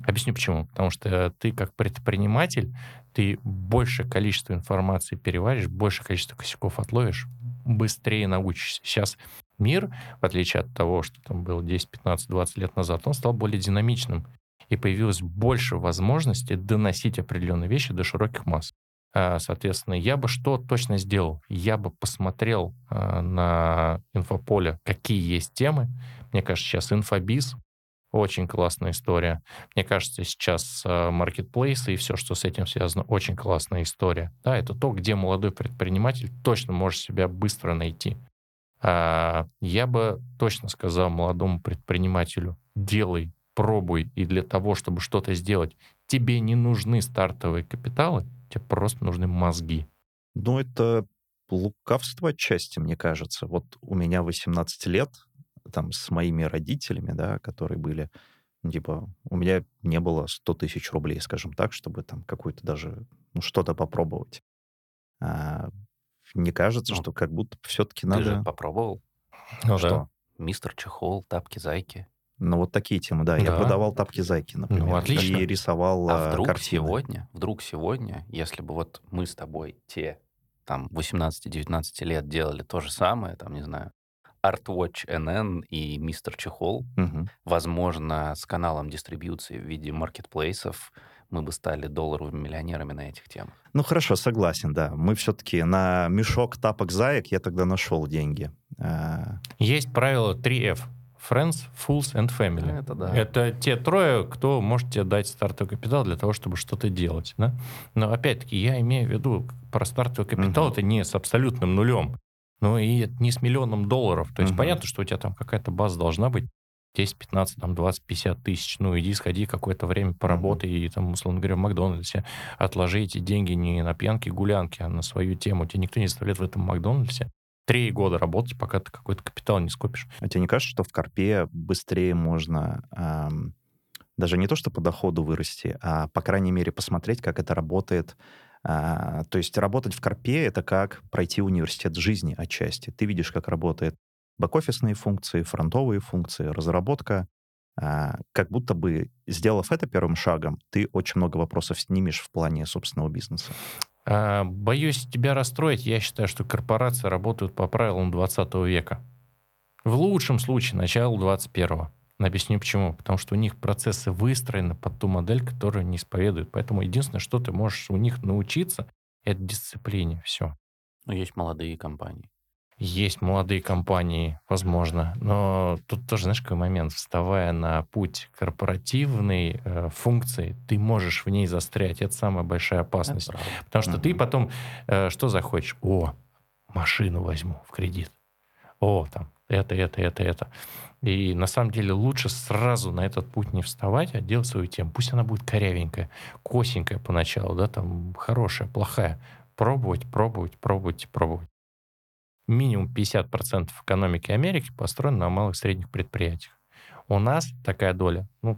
Объясню почему. Потому что ты как предприниматель, ты больше количество информации переваришь, больше количество косяков отловишь, быстрее научишься. Сейчас мир, в отличие от того, что там было 10, 15, 20 лет назад, он стал более динамичным. И появилось больше возможностей доносить определенные вещи до широких масс. А, Соответственно, я бы что точно сделал? Я бы посмотрел а, на инфополе, какие есть темы. Мне кажется, сейчас инфобиз очень классная история. Мне кажется, сейчас маркетплейсы и все, что с этим связано, очень классная история. Да, это то, где молодой предприниматель точно может себя быстро найти. А, Я бы точно сказал молодому предпринимателю, делай, пробуй, и для того, чтобы что-то сделать, тебе не нужны стартовые капиталы, тебе просто нужны мозги. Ну, это лукавство отчасти, мне кажется. Вот у меня 18 лет, там, с моими родителями, да, которые были, ну, типа, у меня не было 100 тысяч рублей, скажем так, чтобы там какую-то даже, ну, что-то попробовать. А, не кажется, Ну, что как будто все-таки Ты же надо... попробовал? Ну Что? да. Мистер Чехол, тапки-зайки. Ну, вот такие темы, да. Я Да. продавал тапки-зайки, например. Ну, отлично. И рисовал А а, вдруг картины. сегодня, вдруг сегодня, если бы вот мы с тобой те там 18-19 лет делали то же самое, там, не знаю, ArtWatch NN и Мистер Чехол, Мгм. возможно, с каналом дистрибьюции в виде маркетплейсов мы бы стали долларовыми миллионерами на этих темах. Ну, хорошо, согласен, да. Мы все-таки на мешок тапок-заек я тогда нашел деньги. А, Есть правило 3F. Friends, Fools and Family. Это да. Это те трое, кто может тебе дать стартовый капитал для того, чтобы что-то делать. Да? Но опять-таки я имею в виду про стартовый капитал, Мгм. это не с абсолютным нулем, но и не с миллионом долларов. То есть Мгм. понятно, что у тебя там какая-то база должна быть 10, 15, там 20, 50 тысяч. Ну, иди, сходи какое-то время поработай и там, условно говоря, в Макдональдсе отложи эти деньги не на пьянки, гулянки, а на свою тему. Тебе никто не заставляет в этом Макдональдсе три года работать, пока ты какой-то капитал не скопишь. А тебе не кажется, что в Карпе быстрее можно ам, даже не то, что по доходу вырасти, а, по крайней мере, посмотреть, как это работает. А, то есть работать в Карпе — это как пройти университет жизни отчасти. Ты видишь, как работает бэк-офисные функции, фронтовые функции, разработка. А, как будто бы, сделав это первым шагом, ты очень много вопросов снимешь в плане собственного бизнеса. А, Боюсь тебя расстроить. Я считаю, что корпорации работают по правилам 20 века. В лучшем случае начало 21-го. Объясню почему. Потому что у них процессы выстроены под ту модель, которую они исповедуют. Поэтому единственное, что ты можешь у них научиться, это дисциплине. Все. Но есть молодые компании. Есть молодые компании, возможно, но тут тоже, знаешь, какой момент, вставая на путь корпоративной э, функции, ты можешь в ней застрять. Это самая большая опасность. Потому что ты Мгм. потом э, что захочешь? О, машину возьму в кредит. О, там, это, это, это, это. И на самом деле лучше сразу на этот путь не вставать, а делать свою тему. Пусть она будет корявенькая, косенькая поначалу, да, там, хорошая, плохая. Пробовать, пробовать, пробовать, пробовать. Минимум 50% экономики Америки построена на малых и средних предприятиях. У нас такая доля, ну,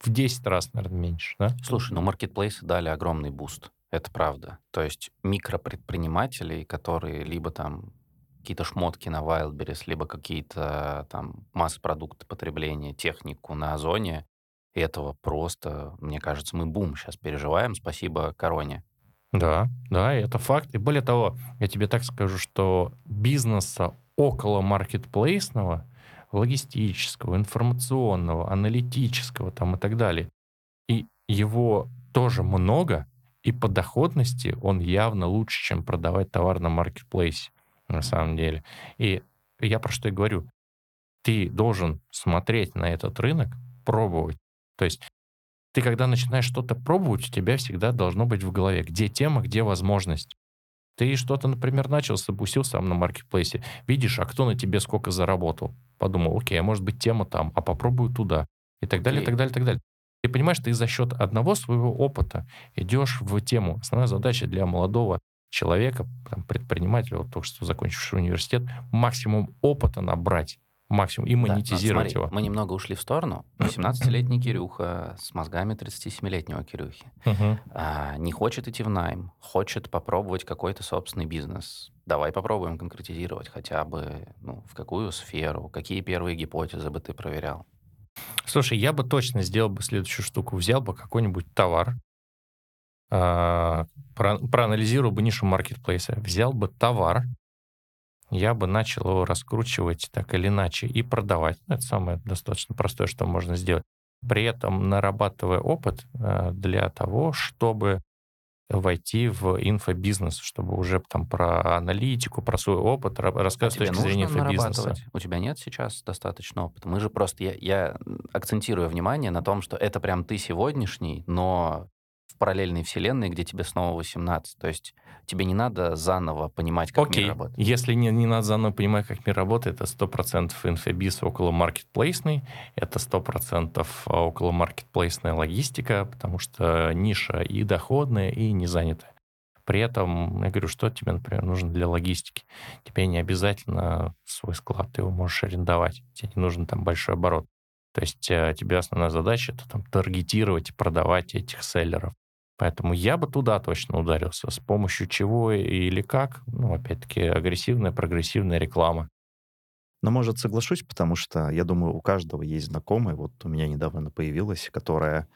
в 10 раз, наверное, меньше, да? Слушай, ну маркетплейсы дали огромный boost. Это правда. То есть микропредпринимателей, которые либо там какие-то шмотки на Wildberries, либо какие-то там масс-продукты потребления, технику на Озоне, этого просто, мне кажется, мы бум сейчас переживаем. Спасибо короне. Да, да, это факт. И более того, я тебе так скажу, что бизнеса около маркетплейсного, логистического, информационного, аналитического там и так далее, и его тоже много, и по доходности он явно лучше, чем продавать товар на маркетплейсе, на самом деле. И я про что и говорю. Ты должен смотреть на этот рынок, пробовать. То есть ты, когда начинаешь что-то пробовать, у тебя всегда должно быть в голове, где тема, где возможность. Ты что-то, например, начал, запустил сам на маркетплейсе, видишь, а кто на тебе сколько заработал. Подумал, окей, а может быть тема там, а попробую туда. И так далее, и так далее, и так далее. Ты понимаешь, ты за счет одного своего опыта идешь в тему. Основная задача для молодого человека, там, предпринимателя, вот только что закончившего университет, максимум опыта набрать, максимум, и Да, монетизировать смотри, его. Мы немного ушли в сторону. 18-летний Кирюха с мозгами 37-летнего Кирюхи. Мгм. а, не хочет идти в найм, хочет попробовать какой-то собственный бизнес. Давай попробуем конкретизировать хотя бы, ну, в какую сферу, какие первые гипотезы бы ты проверял. Слушай, я бы точно сделал бы следующую штуку. Взял бы какой-нибудь товар, а, про- проанализировал бы нишу маркетплейса, взял бы товар, я бы начал его раскручивать так или иначе и продавать. Ну, Это самое достаточно простое, что можно сделать. При этом нарабатывая опыт а, для того, чтобы войти в инфобизнес, чтобы уже там про аналитику, про свой опыт ра- рассказывать а с точки зрения инфобизнеса. У тебя нет сейчас достаточно опыта? Мы же просто... Я, я акцентирую внимание на том, что это прям ты сегодняшний, но параллельной вселенной, где тебе снова 18. То есть тебе не надо заново понимать, как Окей, мир работает. если не, не надо заново понимать, как мир работает, это 100% инфобиз около маркетплейсный, это 100% около маркетплейсная логистика, потому что ниша и доходная, и не занятая. При этом, я говорю, что тебе, например, нужно для логистики? Тебе не обязательно свой склад, ты его можешь арендовать, тебе не нужен там большой оборот. То есть э, тебе основная задача это там таргетировать и продавать этих селлеров. Поэтому я бы туда точно ударился. С помощью чего или как? Ну, опять-таки, агрессивная, прогрессивная реклама. Но, может, соглашусь, потому что, я думаю, у каждого есть знакомый, вот у меня недавно появилась, которая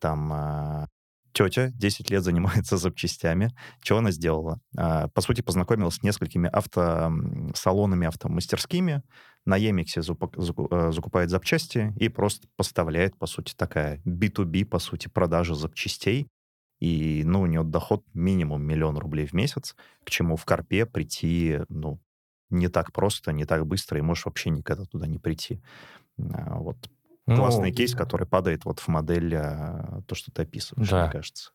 там а, тетя 10 лет занимается (laughs) запчастями. Что она сделала? А, По сути, познакомилась с несколькими автосалонами, автомастерскими, на Емиксе э, закупает запчасти и просто поставляет, по сути, такая B2B, по сути, продажа запчастей. И, ну, у нее доход минимум миллион рублей в месяц, к чему в Карпе прийти, ну, не так просто, не так быстро, и можешь вообще никогда туда не прийти. А, Вот Ну, классный кейс, который падает вот в модель а, то, что ты описываешь, Да. мне кажется.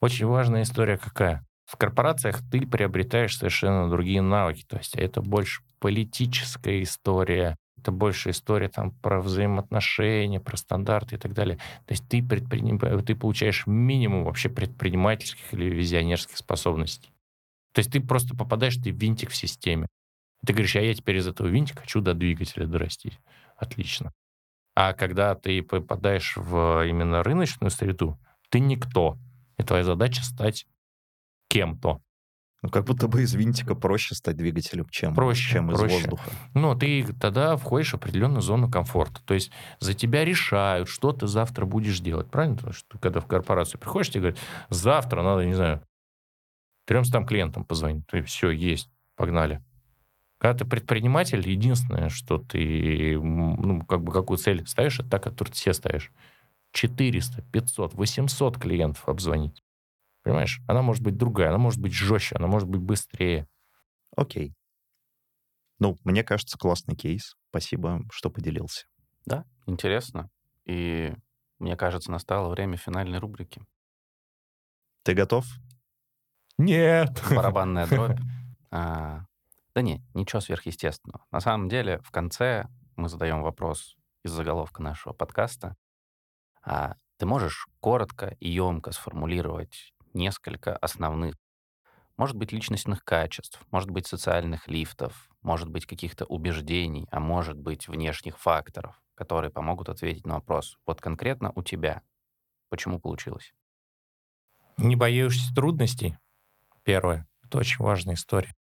Очень важная история какая? В корпорациях ты приобретаешь совершенно другие навыки. То есть это больше политическая история, это больше история там про взаимоотношения, про стандарты и так далее. То есть ты, предприним... ты получаешь минимум вообще предпринимательских или визионерских способностей. То есть ты просто попадаешь, ты винтик в системе. Ты говоришь, а я теперь из этого винтика хочу до двигателя дорастить. Отлично. А когда ты попадаешь в именно рыночную среду, ты никто. И твоя задача стать кем-то. Ну, как будто бы из винтика проще стать двигателем, чем, Проще, чем из проще. воздуха. Но ты тогда входишь в определенную зону комфорта. То есть за тебя решают, что ты завтра будешь делать. Правильно? Потому что ты, когда в корпорацию приходишь, тебе говорят, завтра надо, не знаю, 300 клиентам позвонить. Ты все, есть, погнали. Когда ты предприниматель, единственное, что ты, ну, как бы какую цель ставишь, это та, которую ты себе ставишь. 400, 500, 800 клиентов обзвонить. Понимаешь? Она может быть другая, она может быть жестче, она может быть быстрее. Окей. Ну, мне кажется, классный кейс. Спасибо, что поделился. Да, интересно. И мне кажется, настало время финальной рубрики. Ты готов? Нет. Барабанная дробь. (laughs) А, да не, ничего сверхъестественного. На самом деле, в конце мы задаем вопрос из заголовка нашего подкаста. А, ты можешь коротко и емко сформулировать несколько основных, может быть, личностных качеств, может быть, социальных лифтов, может быть, каких-то убеждений, а может быть, внешних факторов, которые помогут ответить на вопрос. Вот конкретно у тебя. Почему получилось? Не боишься трудностей? Первое. Это очень важная история.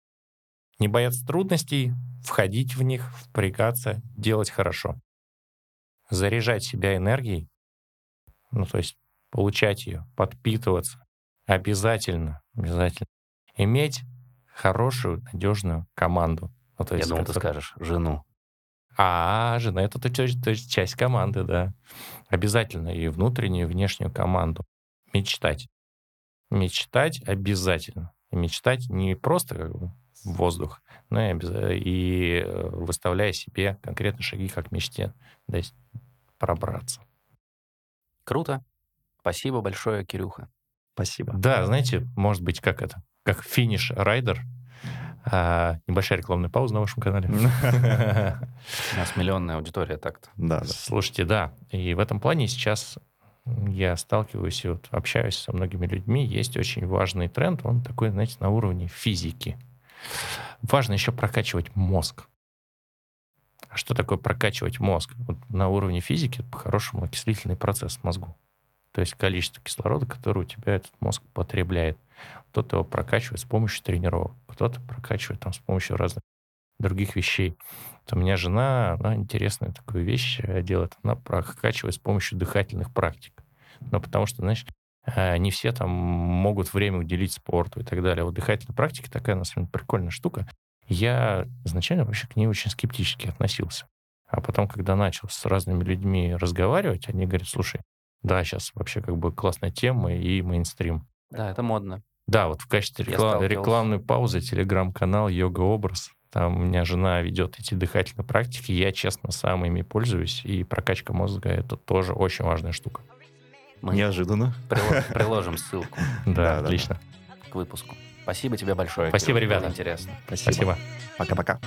Не бояться трудностей, входить в них, впрягаться, делать хорошо. Заряжать себя энергией, ну, то есть получать ее, подпитываться. Обязательно, обязательно. Иметь хорошую, надежную команду. Ну, то Я есть, думал, ты скажешь жену. А, жена — это то- то- то- часть команды, да. Обязательно и внутреннюю, и внешнюю команду. Мечтать. Мечтать обязательно. И мечтать не просто как бы в воздух, но и, и э, выставляя себе конкретные шаги, как мечте да, есть пробраться. Круто. Спасибо большое, Кирюха. Спасибо. Да, знаете, может быть, как это, как финиш-райдер. А, небольшая рекламная пауза на вашем канале. У нас миллионная аудитория так-то. Да, да. Слушайте, да. И в этом плане сейчас я сталкиваюсь и вот общаюсь со многими людьми. Есть очень важный тренд, он такой, знаете, на уровне физики. Важно еще прокачивать мозг. А что такое прокачивать мозг? Вот на уровне физики, по-хорошему, окислительный процесс в мозгу. То есть количество кислорода, которое у тебя этот мозг потребляет. Кто-то его прокачивает с помощью тренировок, кто-то прокачивает там с помощью разных других вещей. Вот у меня жена, она интересную такую вещь делает. Она прокачивает с помощью дыхательных практик. Ну, потому что, знаешь, Э, не все там могут время уделить спорту и так далее. Вот дыхательная практика такая, на самом деле, прикольная штука. Я изначально вообще к ней очень скептически относился. А потом, когда начал с разными людьми разговаривать, они говорят, слушай, да, сейчас вообще как бы классная тема и мейнстрим. Да, это модно. Да, вот в качестве реклам... рекламной паузы телеграм-канал «Йога-образ». Там у меня жена ведет эти дыхательные практики. Я, честно, сам ими пользуюсь. И прокачка мозга — это тоже очень важная штука. Мы Неожиданно. Приложим ссылку. (laughs) Да, отлично. К выпуску. Спасибо тебе большое. Спасибо, ребята. Интересно. Спасибо. Пока-пока.